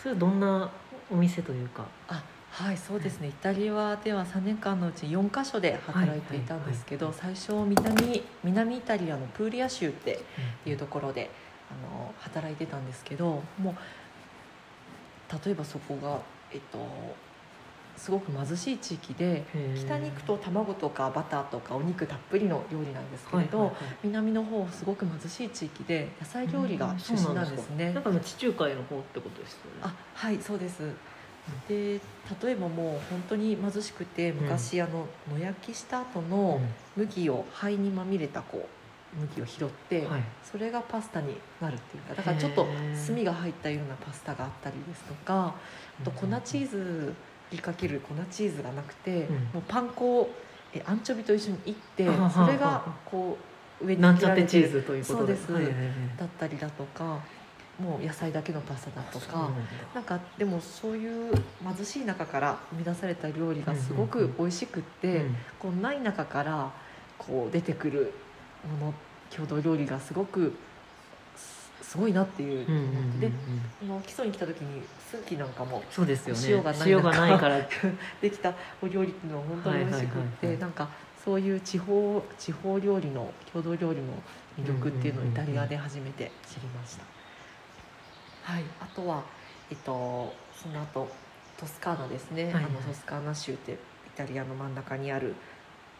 それはどんなお店というか？あ、はい、そうですね。イタリアでは3年間のうち4カ所で働いていたんですけど、はい最初南南イタリアのプーリア州っていうところであの働いてたんですけど、もう例えばそこがえっとすごく貧しい地域で。北に行くと卵とかバターとかお肉たっぷりの料理なんですけれど、はいはいはい。南の方すごく貧しい地域で野菜料理が中心なんですね。なんか地中海の方ってことですよね。あはいそうです。で例えばもう本当に貧しくて昔、あの野焼きした後の麦を灰にまみれたこう麦を拾って、はい。それがパスタになるっていうかだからちょっと炭が入ったようなパスタがあったりですとかあと粉チーズ振りかける粉チーズがなくて、うん。もうパン粉をえアンチョビと一緒にいってそれがこう上になんちゃってチーズということそうです。はいはいはい。だったりだとかもう野菜だけのパスタだとか。なんかでもそういう貧しい中から生み出された料理がすごく美味しくって、うん。こうない中からこう出てくるもの郷土料理がすごくすすごいなっていううんうんうんうん。であの基礎に来た時にスーキなんかもそうですよね。塩がないから。できたお料理っていうのは本当に美味しくっはいはいはいなんかそういう地方地方料理の郷土料理の魅力っていうのをイタリアで初めて知りました。はい、あとは、えっと、その後トスカーナですね、はいはい。あのトスカーナ州ってイタリアの真ん中にある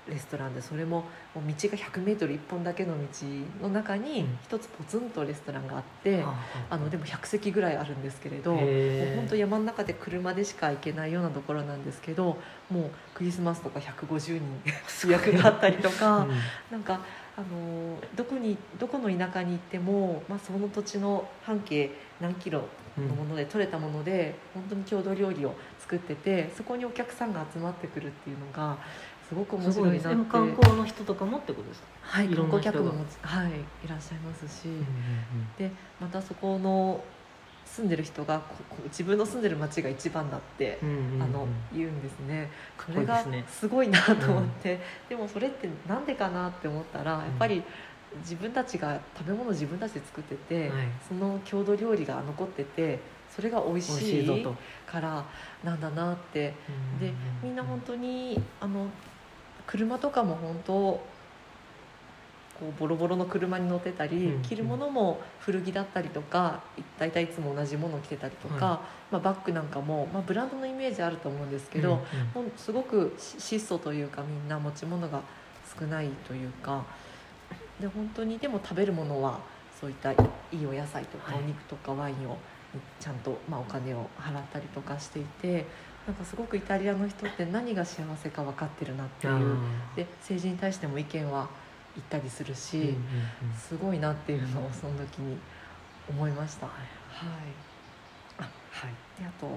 レストランでそれももう道が 100m 一本だけの道の中にうん。一つポツンとレストランがあって、ああのでも100席ぐらいあるんですけれどもう本当山の中で車でしか行けないようなところなんですけどもうクリスマスとか150人予約があったりとか、うん。なんかあのどこにどこの田舎に行っても、まあ、その土地の半径何キロのもので取れたもので本当に郷土料理を作っててそこにお客さんが集まってくるっていうのがすごく面すごいです。ね白いなって観光の人とかもってことですか？はい観光客もはいいらっしゃいますし、うんでまたそこの住んでる人がここ自分の住んでる町が一番だって、うんうんうん。あの言うんですね。かそれがすごいなと思って、でもそれってなんでかなって思ったらやっぱり自分たちが食べ物を自分たちで作ってて、はい。その郷土料理が残っててそれが美味しいからなんだなって。うん。でみんな本当にあの車とかも本当こうボロボロの車に乗ってたり、うん着るものも古着だったりとか大体いつも同じものを着てたりとか、はまあ、バッグなんかも、まあ、ブランドのイメージあると思うんですけど、うすごくし質素というかみんな持ち物が少ないというかで本当にでも食べるものはそういったいいお野菜とかはい。お肉とかワインをちゃんと、まあ、お金を払ったりとかしていてなんかすごくイタリアの人って何が幸せか分かってるなっていう。あで政治に対しても意見は言ったりするし、ーうんうんうん。すごいなっていうのをその時に思いました。はい。あはい、であと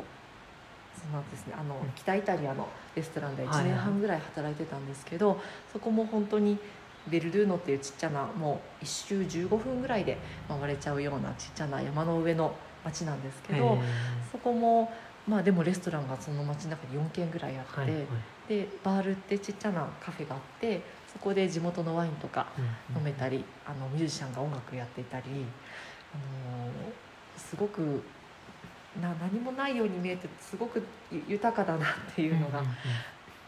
その後ですねあの、うん。北イタリアのレストランで1はいはい。年半ぐらい働いてたんですけど、そこも本当にベルルーノっていうちっちゃなもう一周15分ぐらいで回れちゃうようなちっちゃな山の上の町なんですけど、そこもまあでもレストランがその町の中に4軒ぐらいあって、はいはい。でバールってちっちゃなカフェがあってそこで地元のワインとかうん飲めたり、あのミュージシャンが音楽やっていたり、あのすごくな何もないように見えてすごくゆ豊かだなっていうのがんん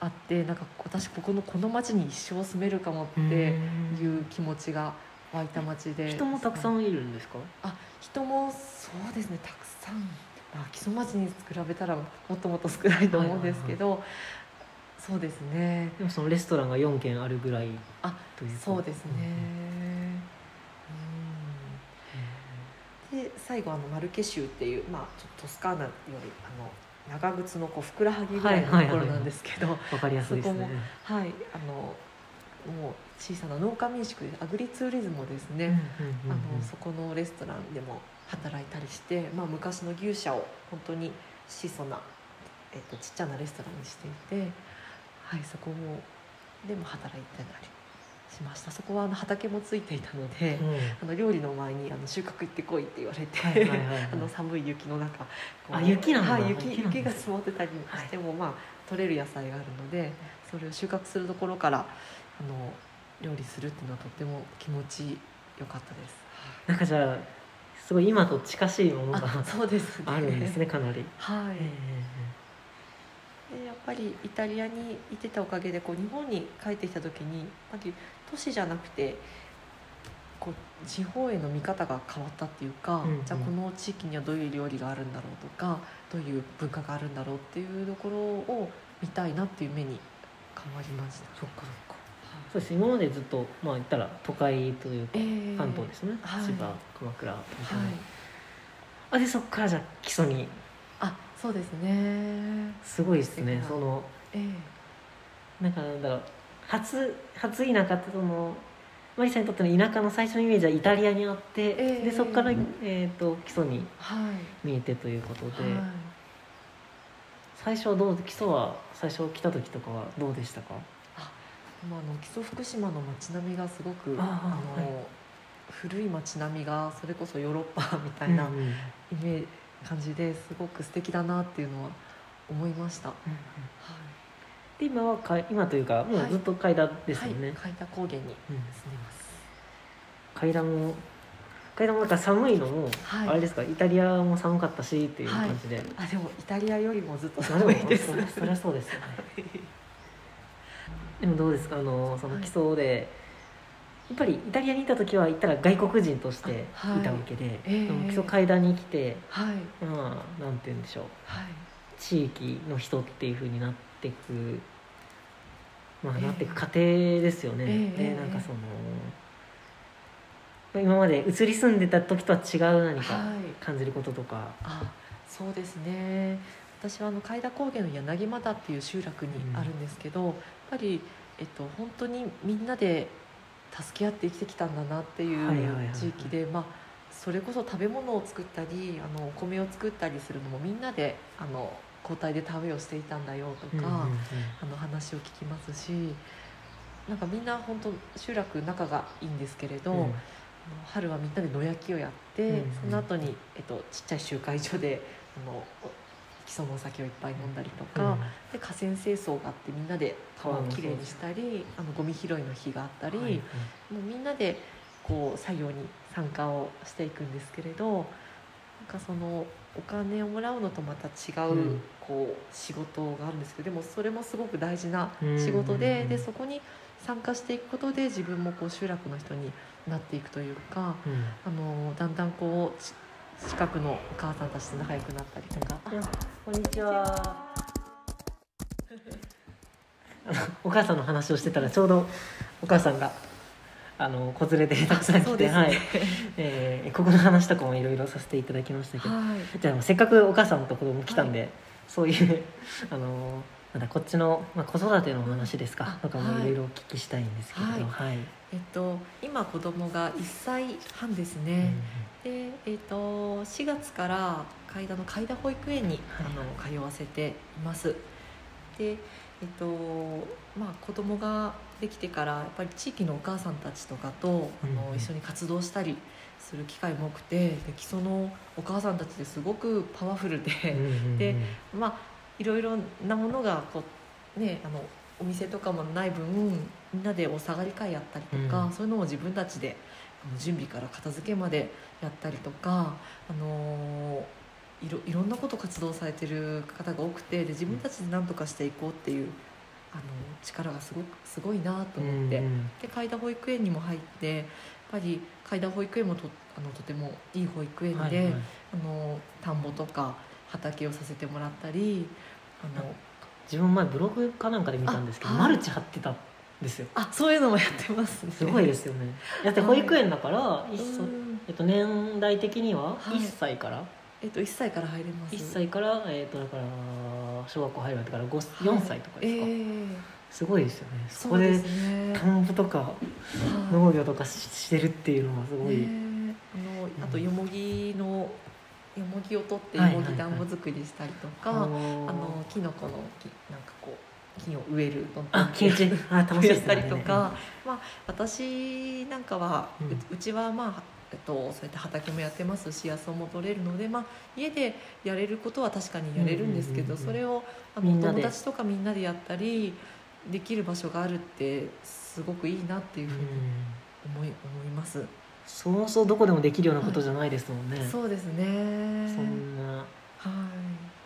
あって、なんか私ここのこの町に一生住めるかもってうんいう気持ちが湧いた町で。人もたくさんいるんですか？あ人もそうですねたくさん、まあ、木曽町に比べたらもっともっと少ないと思うんですけど、そうですね。でもそのレストランが4軒あるぐらいあというかそうですね、うん、で最後あのマルケ州っていう、まあ、ちょっとトスカーナよりあの長靴のこうふくらはぎぐらいのところなんですけど、わかりやすいですね。そこもはいあのもう小さな農家民宿でアグリツーリズムをですね、うんうんうん。あのそこのレストランでも働いたりして、まあ、昔の牛舎を本当に質素な、えっと、ちっちゃなレストランにしていて、はい、そこもでも働いてたりしました。そこはあの畑もついていたので、うん。あの料理の前にあの収穫行ってこいって言われて、寒い雪の中あ雪なんだ。はい、雪が積もってたりしても、まあ取れる野菜があるのでそれを収穫するところからあの料理するっていうのはとっても気持ちよかったです。なんかじゃあすごい今と近しいものがあそうですね。あるんですねかなり、はい、えでやっぱりイタリアにいてたおかげでこう日本に帰ってきた時にやっぱり都市じゃなくてこう地方への見方が変わったっていうか、うんうん。じゃあこの地域にはどういう料理があるんだろうとかどういう文化があるんだろうっていうところを見たいなっていう目に変わりました。そっかそうです今までずっとまあ言ったら都会というかえー関東ですね、はい。千葉鎌倉みたいな、はい、あでそっからじゃあ基礎に。あそうですね。すごいですね。そのええ。なんかなんだろう。初初田舎ってそのマリさんにとっての田舎の最初のイメージはイタリアにあって、ええ。でそこから、えー、と基礎にはい。見えてということで、はい。最初はどう基礎は最初来た時とかはどうでしたか？まあ、あの木曽福島の街並みがすごくあーの、はい。古い街並みがそれこそヨーロッパみたいなうんうん。イメージ感じですごく素敵だなっていうのは思いました。はで今はか今というかもうずっと階段ですよね、はい、海田高原にうん。住んでます。階段も階段もなんか寒いのも、はい。あれですか？イタリアも寒かったしっていう感じで、あ、でもイタリアよりもずっとまあ寒いです。そりゃそうですよねでもどうですか？あのその基礎で、やっぱりイタリアにいた時は行ったら外国人としてい。たわけで、ええ。でも基礎階段に来てはい。まあなんて言うんでしょう。はい。地域の人っていうふうになっていくまあええ。なっていく過程ですよね、ええでなんかその今まで移り住んでた時とは違う何かはい。感じることとか、あ、そうですね。私はあの海田高原の柳俣っていう集落にあるんですけど、やっぱりえっと本当にみんなで助け合って生きてきたんだなっていう地域で、まあそれこそ食べ物を作ったり、あのお米を作ったりするのもみんなであの交代で田植えをしていたんだよとか、あの話を聞きますし、なんかみんな本当集落仲がいいんですけれど。うん。春はみんなで野焼きをやって、うんうん。その後にえっとちっちゃい集会所であの基礎のお酒をいっぱい飲んだりとか、で河川清掃があってみんなで川をきれいにしたりあのゴミ拾いの日があったり、はいはい。もうみんなでこう作業に参加をしていくんですけれどなんかそのお金をもらうのとまた違う、うん。こう仕事があるんですけどでもそれもすごく大事なうん。仕事で,、うんでそこに参加していくことで自分もこう集落の人になっていくというかうん。あのだんだんこうち近くのお母さんたちと仲良くなったりとか。こんにちは。お母さんの話をしてたらちょうどお母さんがあの子連れでたくさん来て、ね。はい、えーここの話とかもいろいろさせていただきましたけど、はい。じゃあせっかくお母さんと子供来たんで、そういうあのまたこっちの、まあ、子育てのお話ですか、あとかもはい。いろいろお聞きしたいんですけれど、はい。えっと、今子供が1歳半ですうんね、で、えっと、4月から海田の海田保育園に、はい。あの通わせています。で、えっとまあ、子供ができてからやっぱり地域のお母さんたちとかとあの一緒に活動したりする機会も多くてで基礎のお母さんたちですごくパワフルで、うんうんうん。でまあいろいろなものがこうねあのお店とかもない分みんなでお下がり会やったりとか、うん。そういうのを自分たちで準備から片付けまでやったりとかあのいろいろんなこと活動されてる方が多くてで自分たちで何とかしていこうっていうあの力がすごくすごいなと思って、うんうん。で海田保育園にも入ってやっぱり海田保育園もとあのとてもいい保育園で、はいはい。あの田んぼとか畑をさせてもらったりあの自分前ブログかなんかで見たんですけどあマルチ貼ってたんですよ。あそういうのもやってますね。すごいですよね。だって保育園だから一歳うん。えっと、年代的にははい。1歳から、えっと1歳から入れます。1歳から、えっと、だから小学校入るまでから5 4歳とかですか、ええ。すごいですよね。そこで田んぼとかはい。農業とかししてるっていうのはすごい、ねあのあとよもぎのよもぎを取ってよはいはいはいもぎ団子作りしたりとか、ああののキノコの木なんかこう木を植えるどんどんあキムチあ楽したりとか、まあ、私なんかは、ううん。うちはまあえっと、そうやって畑もやってますし野草も取れるので、まあ、家でやれることは確かにやれるんですけど、うんうんうんうん。それをあの友達とかみんなでやったりできる場所があるってすごくいいなっていううふうにん。思い,、思います。そうそうどこでもできるようなことじゃないですもんね、そうですね。そんなはい。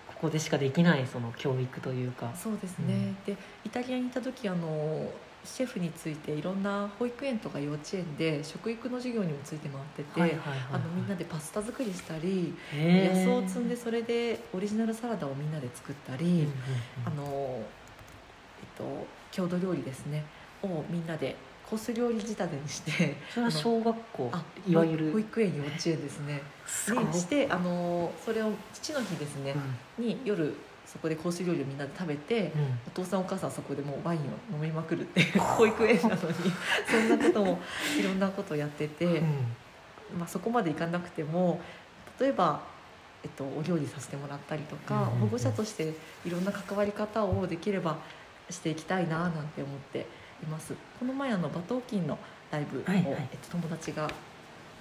ここでしかできないその教育というか。そうですね、でイタリアにいた時あのシェフについていろんな保育園とか幼稚園で食育の授業にもついて回ってて、はいはいはいはい。あのみんなでパスタ作りしたり野草を摘んでそれでオリジナルサラダをみんなで作ったり、うんうんうん。あのえっと郷土料理ですねをみんなでコース料理仕立てにしてそれは小学校あいわゆる。保育園幼稚園ですね。すしてあのそれを父の日ですねう、ん。に夜そこでコース料理をみんなで食べて、うん。お父さんお母さんそこでもうワインを飲みまくるっていう保育園なのにそんなこともいろんなことをやってて、うん。まあ、そこまでいかなくても例えば、えっと、お料理させてもらったりとか、保護者としていろんな関わり方をできればしていきたいななんて思っています。この前あの馬頭琴のライブを、はいはい。えっと、友達が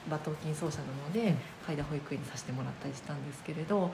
馬頭琴奏者なので海田保育園にさせてもらったりしたんですけれど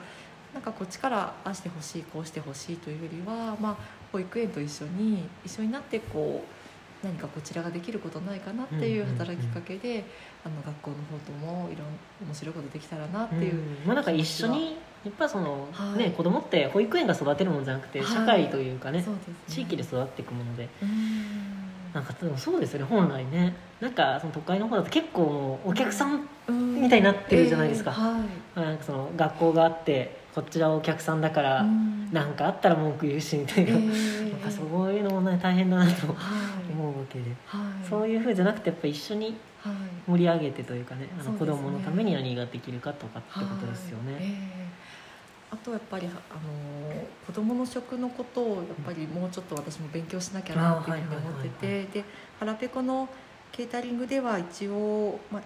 なんかこっちからああしてほしいこうしてほしいというよりは、まあ、保育園と一緒に一緒になってこう何かこちらができることないかなっていう働きかけで、あの学校の方ともいろん面白いことできたらなっていう、うんまあなんか一緒にやっぱその、はい。ね子供って保育園が育てるものじゃなくてはい。社会というかね、そうですね。地域で育っていくもので。うんなんかでもそうですよね本来ね。なんかその都会の方だと結構お客さんうん。みたいになってるじゃないですか。えーはい。なんかその学校があってこちらはお客さんだからうん。なんかあったら文句言うしみたいえな、ーなんかそういうのもね大変だなとはい。思うわけで、はい。そういうふうじゃなくてやっぱ一緒にはい。盛り上げてというかねあの子供のために何ができるかとかってことですよね。はい。ええあとやっぱりあの子どもの食のことをやっぱりもうちょっと私も勉強しなきゃなっていうふうに思っててで腹ペコのケータリングでは一応、まあ、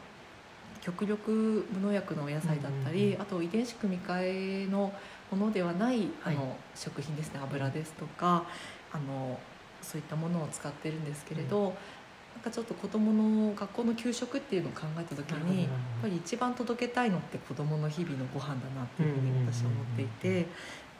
極力無農薬のお野菜だったり、あと遺伝子組み換えのものではない、はい。あの食品ですね油ですとかあのそういったものを使ってるんですけれど、かちょっと子どもの学校の給食っていうのを考えた時にやっぱり一番届けたいのって子どもの日々のご飯だなっていうふうに私は思っていて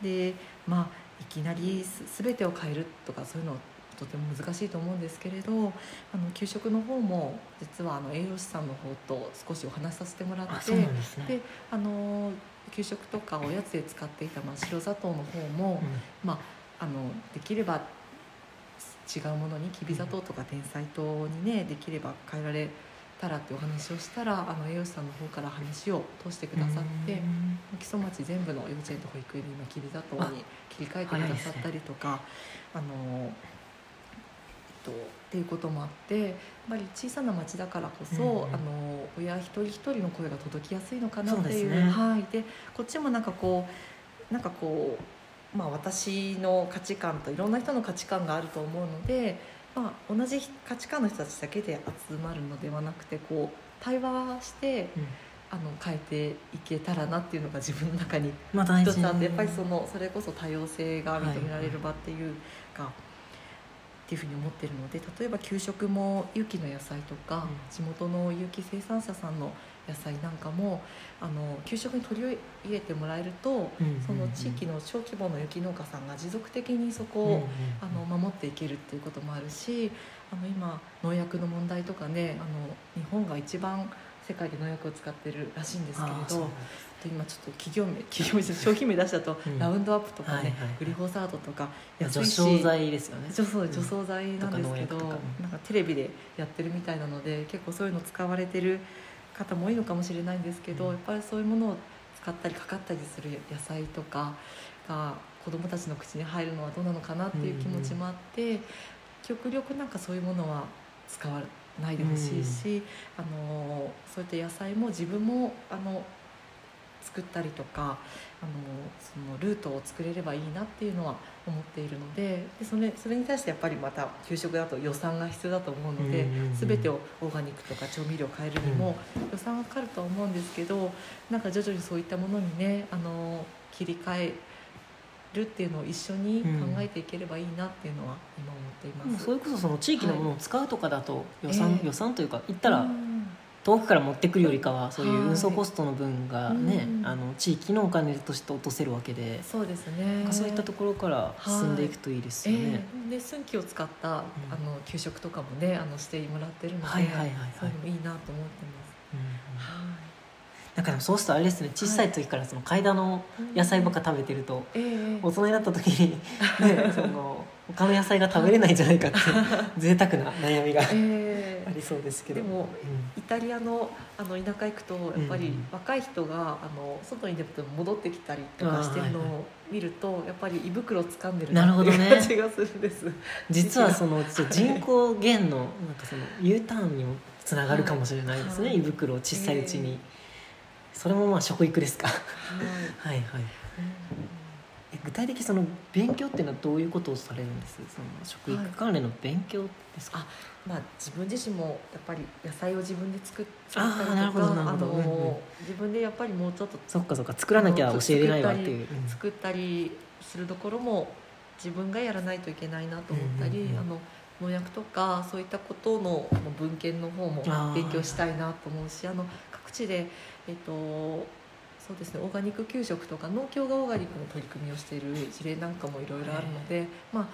でまあいきなりす全てを変えるとかそういうのとても難しいと思うんですけれどあの給食の方も実はあの栄養士さんの方と少しお話しさせてもらってですね。であの給食とかおやつで使っていた真っ白砂糖の方も、まあ、あのできれば違うものにきび砂糖とか天才糖にねできれば変えられたらってお話をしたらあの栄養士さんの方から話を通してくださってうん。木曽町全部の幼稚園と保育園で今きび砂糖に切り替えてくださったりとかあの、えっと、っていうこともあってやっぱり小さな町だからこそ、うんうん。あの親一人一人の声が届きやすいのかなっていうですね。はい、でこっちもなんかこうなんかこうまあ、私の価値観といろんな人の価値観があると思うので、まあ、同じ価値観の人たちだけで集まるのではなくてこう対話してうん。あの変えていけたらなっていうのが自分の中にまあ大事一つあってやっぱりそのそれこそ多様性が認められる場っていうか、っていうふうに思ってるので例えば給食も有機の野菜とか、うん。地元の有機生産者さんの野菜なんかもあの給食に取り入れてもらえると、その地域の小規模の有機農家さんが持続的にそこを、あの守っていけるっていうこともあるしあの今農薬の問題とかねあの日本が一番世界で農薬を使ってるらしいんですけれど今ちょっと企業名 企業名商品名出した。と、うん。ラウンドアップとかね、グリホサードとか安除いし。草剤ですよね。除草除草剤なんですけど、なんかテレビでやってるみたいなので結構そういうの使われてる方も多いのかもしれないんですけど、うん。やっぱりそういうものを使ったりかかったりする野菜とかが子どもたちの口に入るのはどうなのかなっていう気持ちもあって、極力なんかそういうものは使わないでほしいし、あのそういった野菜も自分もあの作ったりとかあのそのルートを作れればいいなっていうのは思っているのででそれそれに対してやっぱりまた給食だと予算が必要だと思うので、うんうんうん。全てをオーガニックとか調味料変えるにも予算がかかるとは思うんですけどなんか徐々にそういったものにねあの切り替えるっていうのを一緒に考えていければいいなっていうのは今思っています。それこそその地域のものを使うとかだと予算、ええ予算というか言ったらうん。遠くから持ってくるよりかはそういうはい運送コストの分がね、うんあの地域のお金として落とせるわけで、そうですね。かそういったところから進んでいくといいですよね。ええ。で寸気を使った、あの給食とかもねあのしてもらってるので、はいはいはいはい。そういうのもいいなと思ってます。うんうん。はなんかでもそうするとあれですね小さい時からその階段の野菜ばっか食べてると、大人になった時に、ね、その他の野菜が食べれないんじゃないかって 贅沢な悩みがええ。ありそうですけど。でもうん。イタリアのあの田舎行くとやっぱりうん若い人があの外に出ても戻ってきたりとかしてるのを見るとやっぱり胃袋を掴んでるなっていう感じがするんです。実はその 人口減のなんかその U ターンにもつながるかもしれないですね、はい。胃袋を小さいうちに、それもまあ食育ですか。はい。はいはい。え具体的にその勉強っていうのはどういうことをされるんです？その食育関連の勉強ですか、あまあ、自分自身もやっぱり野菜を自分で作っ作ったりとかあほどうんうん。の自分でやっぱりもうちょっとそっかそっか作らなきゃ教えれないわっていう、うん。作ったりするところも自分がやらないといけないなと思ったり、うんうんうん。あの農薬とかそういったことの文献の方も勉強したいなと思うしあの各地で、えっとそうですね、オーガニック給食とか農協がオーガニックの取り組みをしている事例なんかもいろいろあるので、まあ、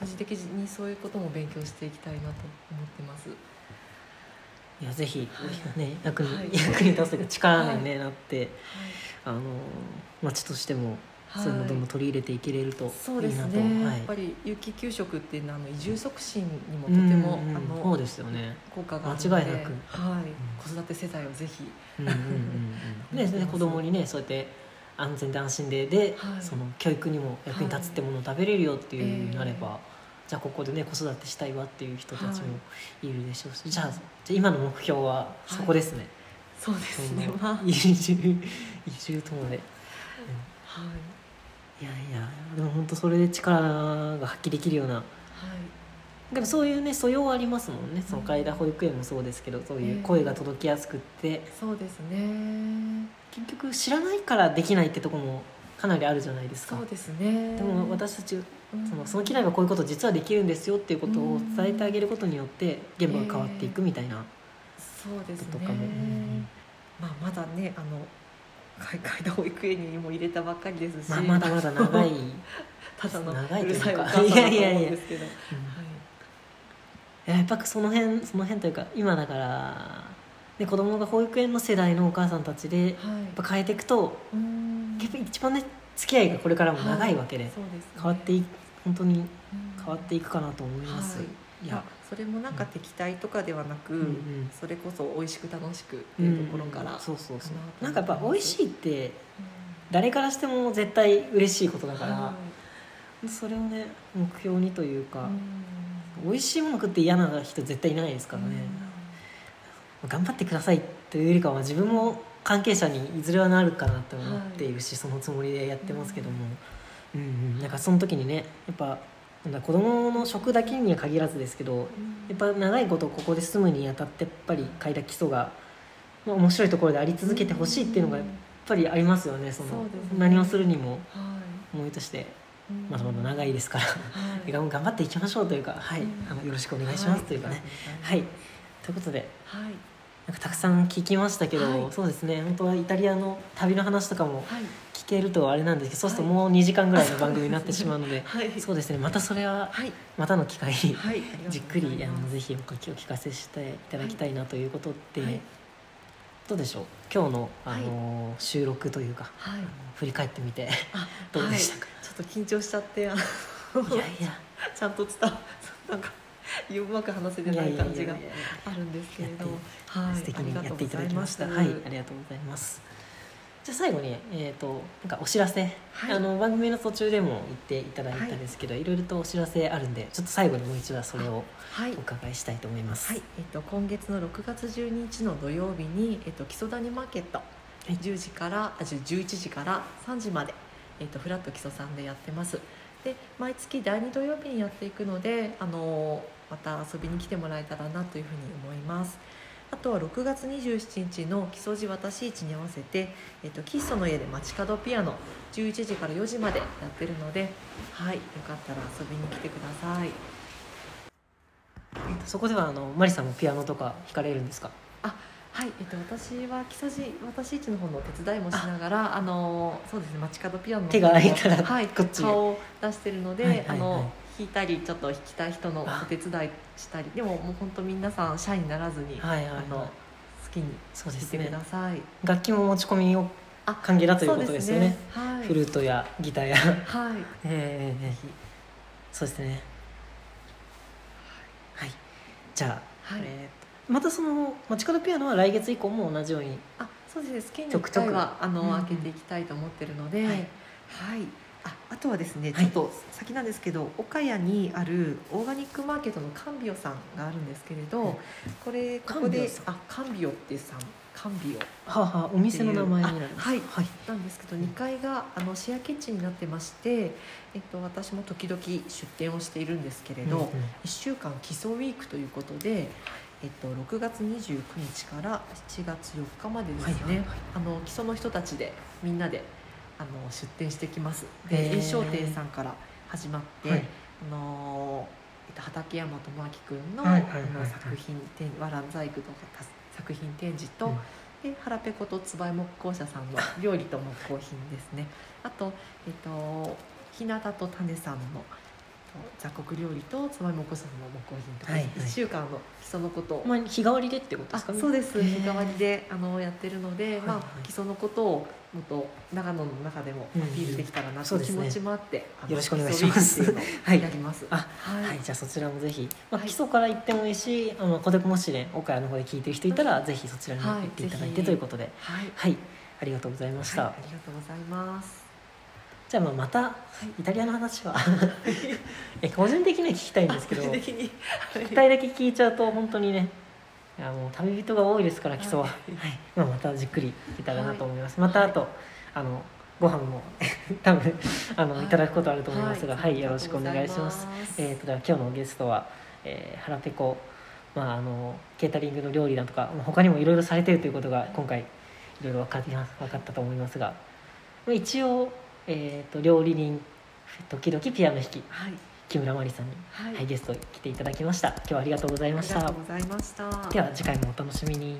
個人的にそういうことも勉強していきたいなと思ってます。いやぜひ、はい。ね役に、はい。役に立つというか力に、ねなってあの町としてもはいそういうのどんどん取り入れていけれるといいなと、そうですね、はい。やっぱり有機給食っていうのはあの移住促進にもとても、あのそうですよね。効果が間違いなく。はい、子育て世代をぜひ。うんうんうん ね子供にねそうやって安全で安心でで、はい。その教育にも役に立つってものを食べれるよっていうになれば、はい。じゃあここでね子育てしたいわっていう人たちもはいるでしょうし、じゃあじゃあ今の目標はそこですね、そうですね。移住移住ともで、いやいやでも本当それで力が発揮できるような。でもそういうね素養はありますもんね。その海田保育園もそうですけどそういう声が届きやすくって、そうですね。結局知らないからできないってところもかなりあるじゃないですか。そうですね。でも私たちうん。そのその機内はこういうこと実はできるんですよっていうことを伝えてあげることによって現場が変わっていくみたいな、そうですね。ことかも。うん。まあまだねあの海海田保育園にも入れたばっかりですし、まあ、まだまだ長い、ただの長いうるさいお母さんだと思うんいやいやいやですけど、ややっぱその辺その辺というか今だから、ね、子供が保育園の世代のお母さんたちでやっはいぱ変えていくとうん。やっぱ一番ね付き合いがこれからも長いわけで、そうですね。変わってい本当にうん。変わっていくかなと思います、はい。いやそれもなんか敵対とかではなく、うんうん。それこそ美味しく楽しくっていうところから、うんそうそうそう。かななんかやっぱ美味しいってうん。誰からしても絶対嬉しいことだから、はそれをね目標にといういか、うん。美味しいもの食って嫌な人絶対いないですからね、頑張ってくださいというよりかは自分も関係者にいずれはなるかなって思っているし、そのつもりでやってますけども、うんうん、なんかその時にねやっぱなんだ子供の食だけには限らずですけどやっぱ長いことここで住むにあたってやっぱり書いた基礎が、まあ、面白いところであり続けてほしいっていうのがやっぱりありますよね。そのね。何をするにもはい。思いとして。うん。まだまだ長いですから。はい。頑張っていきましょうというか、はい。うん。あのよろしくお願いしますというかね。はい、ということで。はいなんかたくさん聞きましたけど、はい。そうですね。本当はイタリアの旅の話とかもはい。聞けるとあれなんですけどそうするとはいもう2時間ぐらいの番組になってしまうので、はい。そうですね。またそれははい。またの機会にはい。じっくりあのぜひひお聞かせしていただきたいなということで、はい。どうでしょう？今日の、あの収録というか、振り返ってみてあどうでしたか、はい。ちょっと緊張しちゃってい、やいや。ちゃんと伝わ なんか うまく話せてない感じがあるんですけれどやはい。素敵にやっていただきました。あはい。ありがとうございます。じゃあ最後にえっ、となんかお知らせ、はい。あの番組の途中でも言っていただいたんですけど、い、ろいろとお知らせあるんでちょっと最後にもう一度それをはい。お伺いしたいと思います。はい、えっと、今月の6月12日の土曜日に、えっと、木曽谷マーケット、い。10時からあ10 11時から3時まで、えっと、フラット木曽さんでやってます。で毎月第2土曜日にやっていくのであのまた遊びに来てもらえたらなというふうに思います。あとは6月27日の木曽路私市に合わせて、えっと、キッソの家で街角ピアノ11時から4時までやってるのではいよかったら遊びに来てください。そこではあのマリさんもピアノとか弾かれるんですか？はい、えっと、私は木曽路私市の方の手伝いもしながらあのそうですね街角ピアノの手が空いたらはい、こっちへ。顔を出してるので、はいはいはい。あの弾いたりちょっと弾きたい人のお手伝いしたり。でももう本当皆さんシャイにならずに、はいはいはい。あの好きに弾いてくねださい。楽器も持ち込みをあ歓迎だということですよね。そうですね。フルートやギターや。はい、はい、ええそうですね。はい。じゃあ、はい。えーまたその街角ピアノは来月以降も同じようにあそうです。ね月に1ちょくちょく。回はあの、開けていきたいと思ってるので、ははいい、ああとはですねはい。ちょっと先なんですけど、岡谷にあるオーガニックマーケットのカンビオさんがあるんですけれど、はい。これここであカンビオってさん。カンビオ。はあ、はあ、お店の名前になりますあはい。はい。なんですけど2階があのシェアキッチンになってまして、えっと、私も時々出店をしているんですけれど、うんうん。1週間基礎ウィークということで、えっと、6月29日から7月4日までですね、はいはいはい。あの基礎の人たちでみんなであの出店してきます。で栄商店さんから始まって、はい。あのえっと畠山智明君の,、はの作品展「わらん細工」とかた作品展示と、うん。で腹ペコとつばい木工社さんの料理と木工品ですね。あと,、えっと日向と種さんの雑穀料理とつばい木工社さんの木工品とか、はいはい。1週間の基礎のことを。まあ、日替わりでってことであすかね。そうです。日替わりであのやってるので、まあはい。はい基礎のことをもっと長野の中でもアピールできたらなという気持ちもあって、あのよろしくお願いします。基礎ウィークってい やります。あはい、はい、じゃあそちらもぜひ、まあ、はい。基礎から行ってもいいし、あのこれもしね岡谷の方で聞いてる人いたら、ぜひそちらに行はいっていただいてということで、はい、はい、ありがとうございました。はい。ありがとうございます。じゃあまあまたイタリアの話は。え個人的には聞きたいんですけど、個人聞的に。きたいだけ聞いちゃうと本当にね。いやもう旅人が多いですから基礎は、ははい。いまあ、またじっくり聞けたらなと思います、またあとあのご飯も 多分あの、はい。い、ただくことあると思いますが、ははいい、よろしくお願いします。えー、とでは今日のゲストは、えー、腹ペコ、まあ、あのケータリングの料理だとかまあ他にもいろいろされているということが今回いろいろ分か分かったと思いますが。まあ一応、えー、と料理人時々ピアノ弾きはい、木村真理さんに、はい、はい、ゲスト来ていただきました。今日はありがとうございました。ありがとうございました。では次回もお楽しみに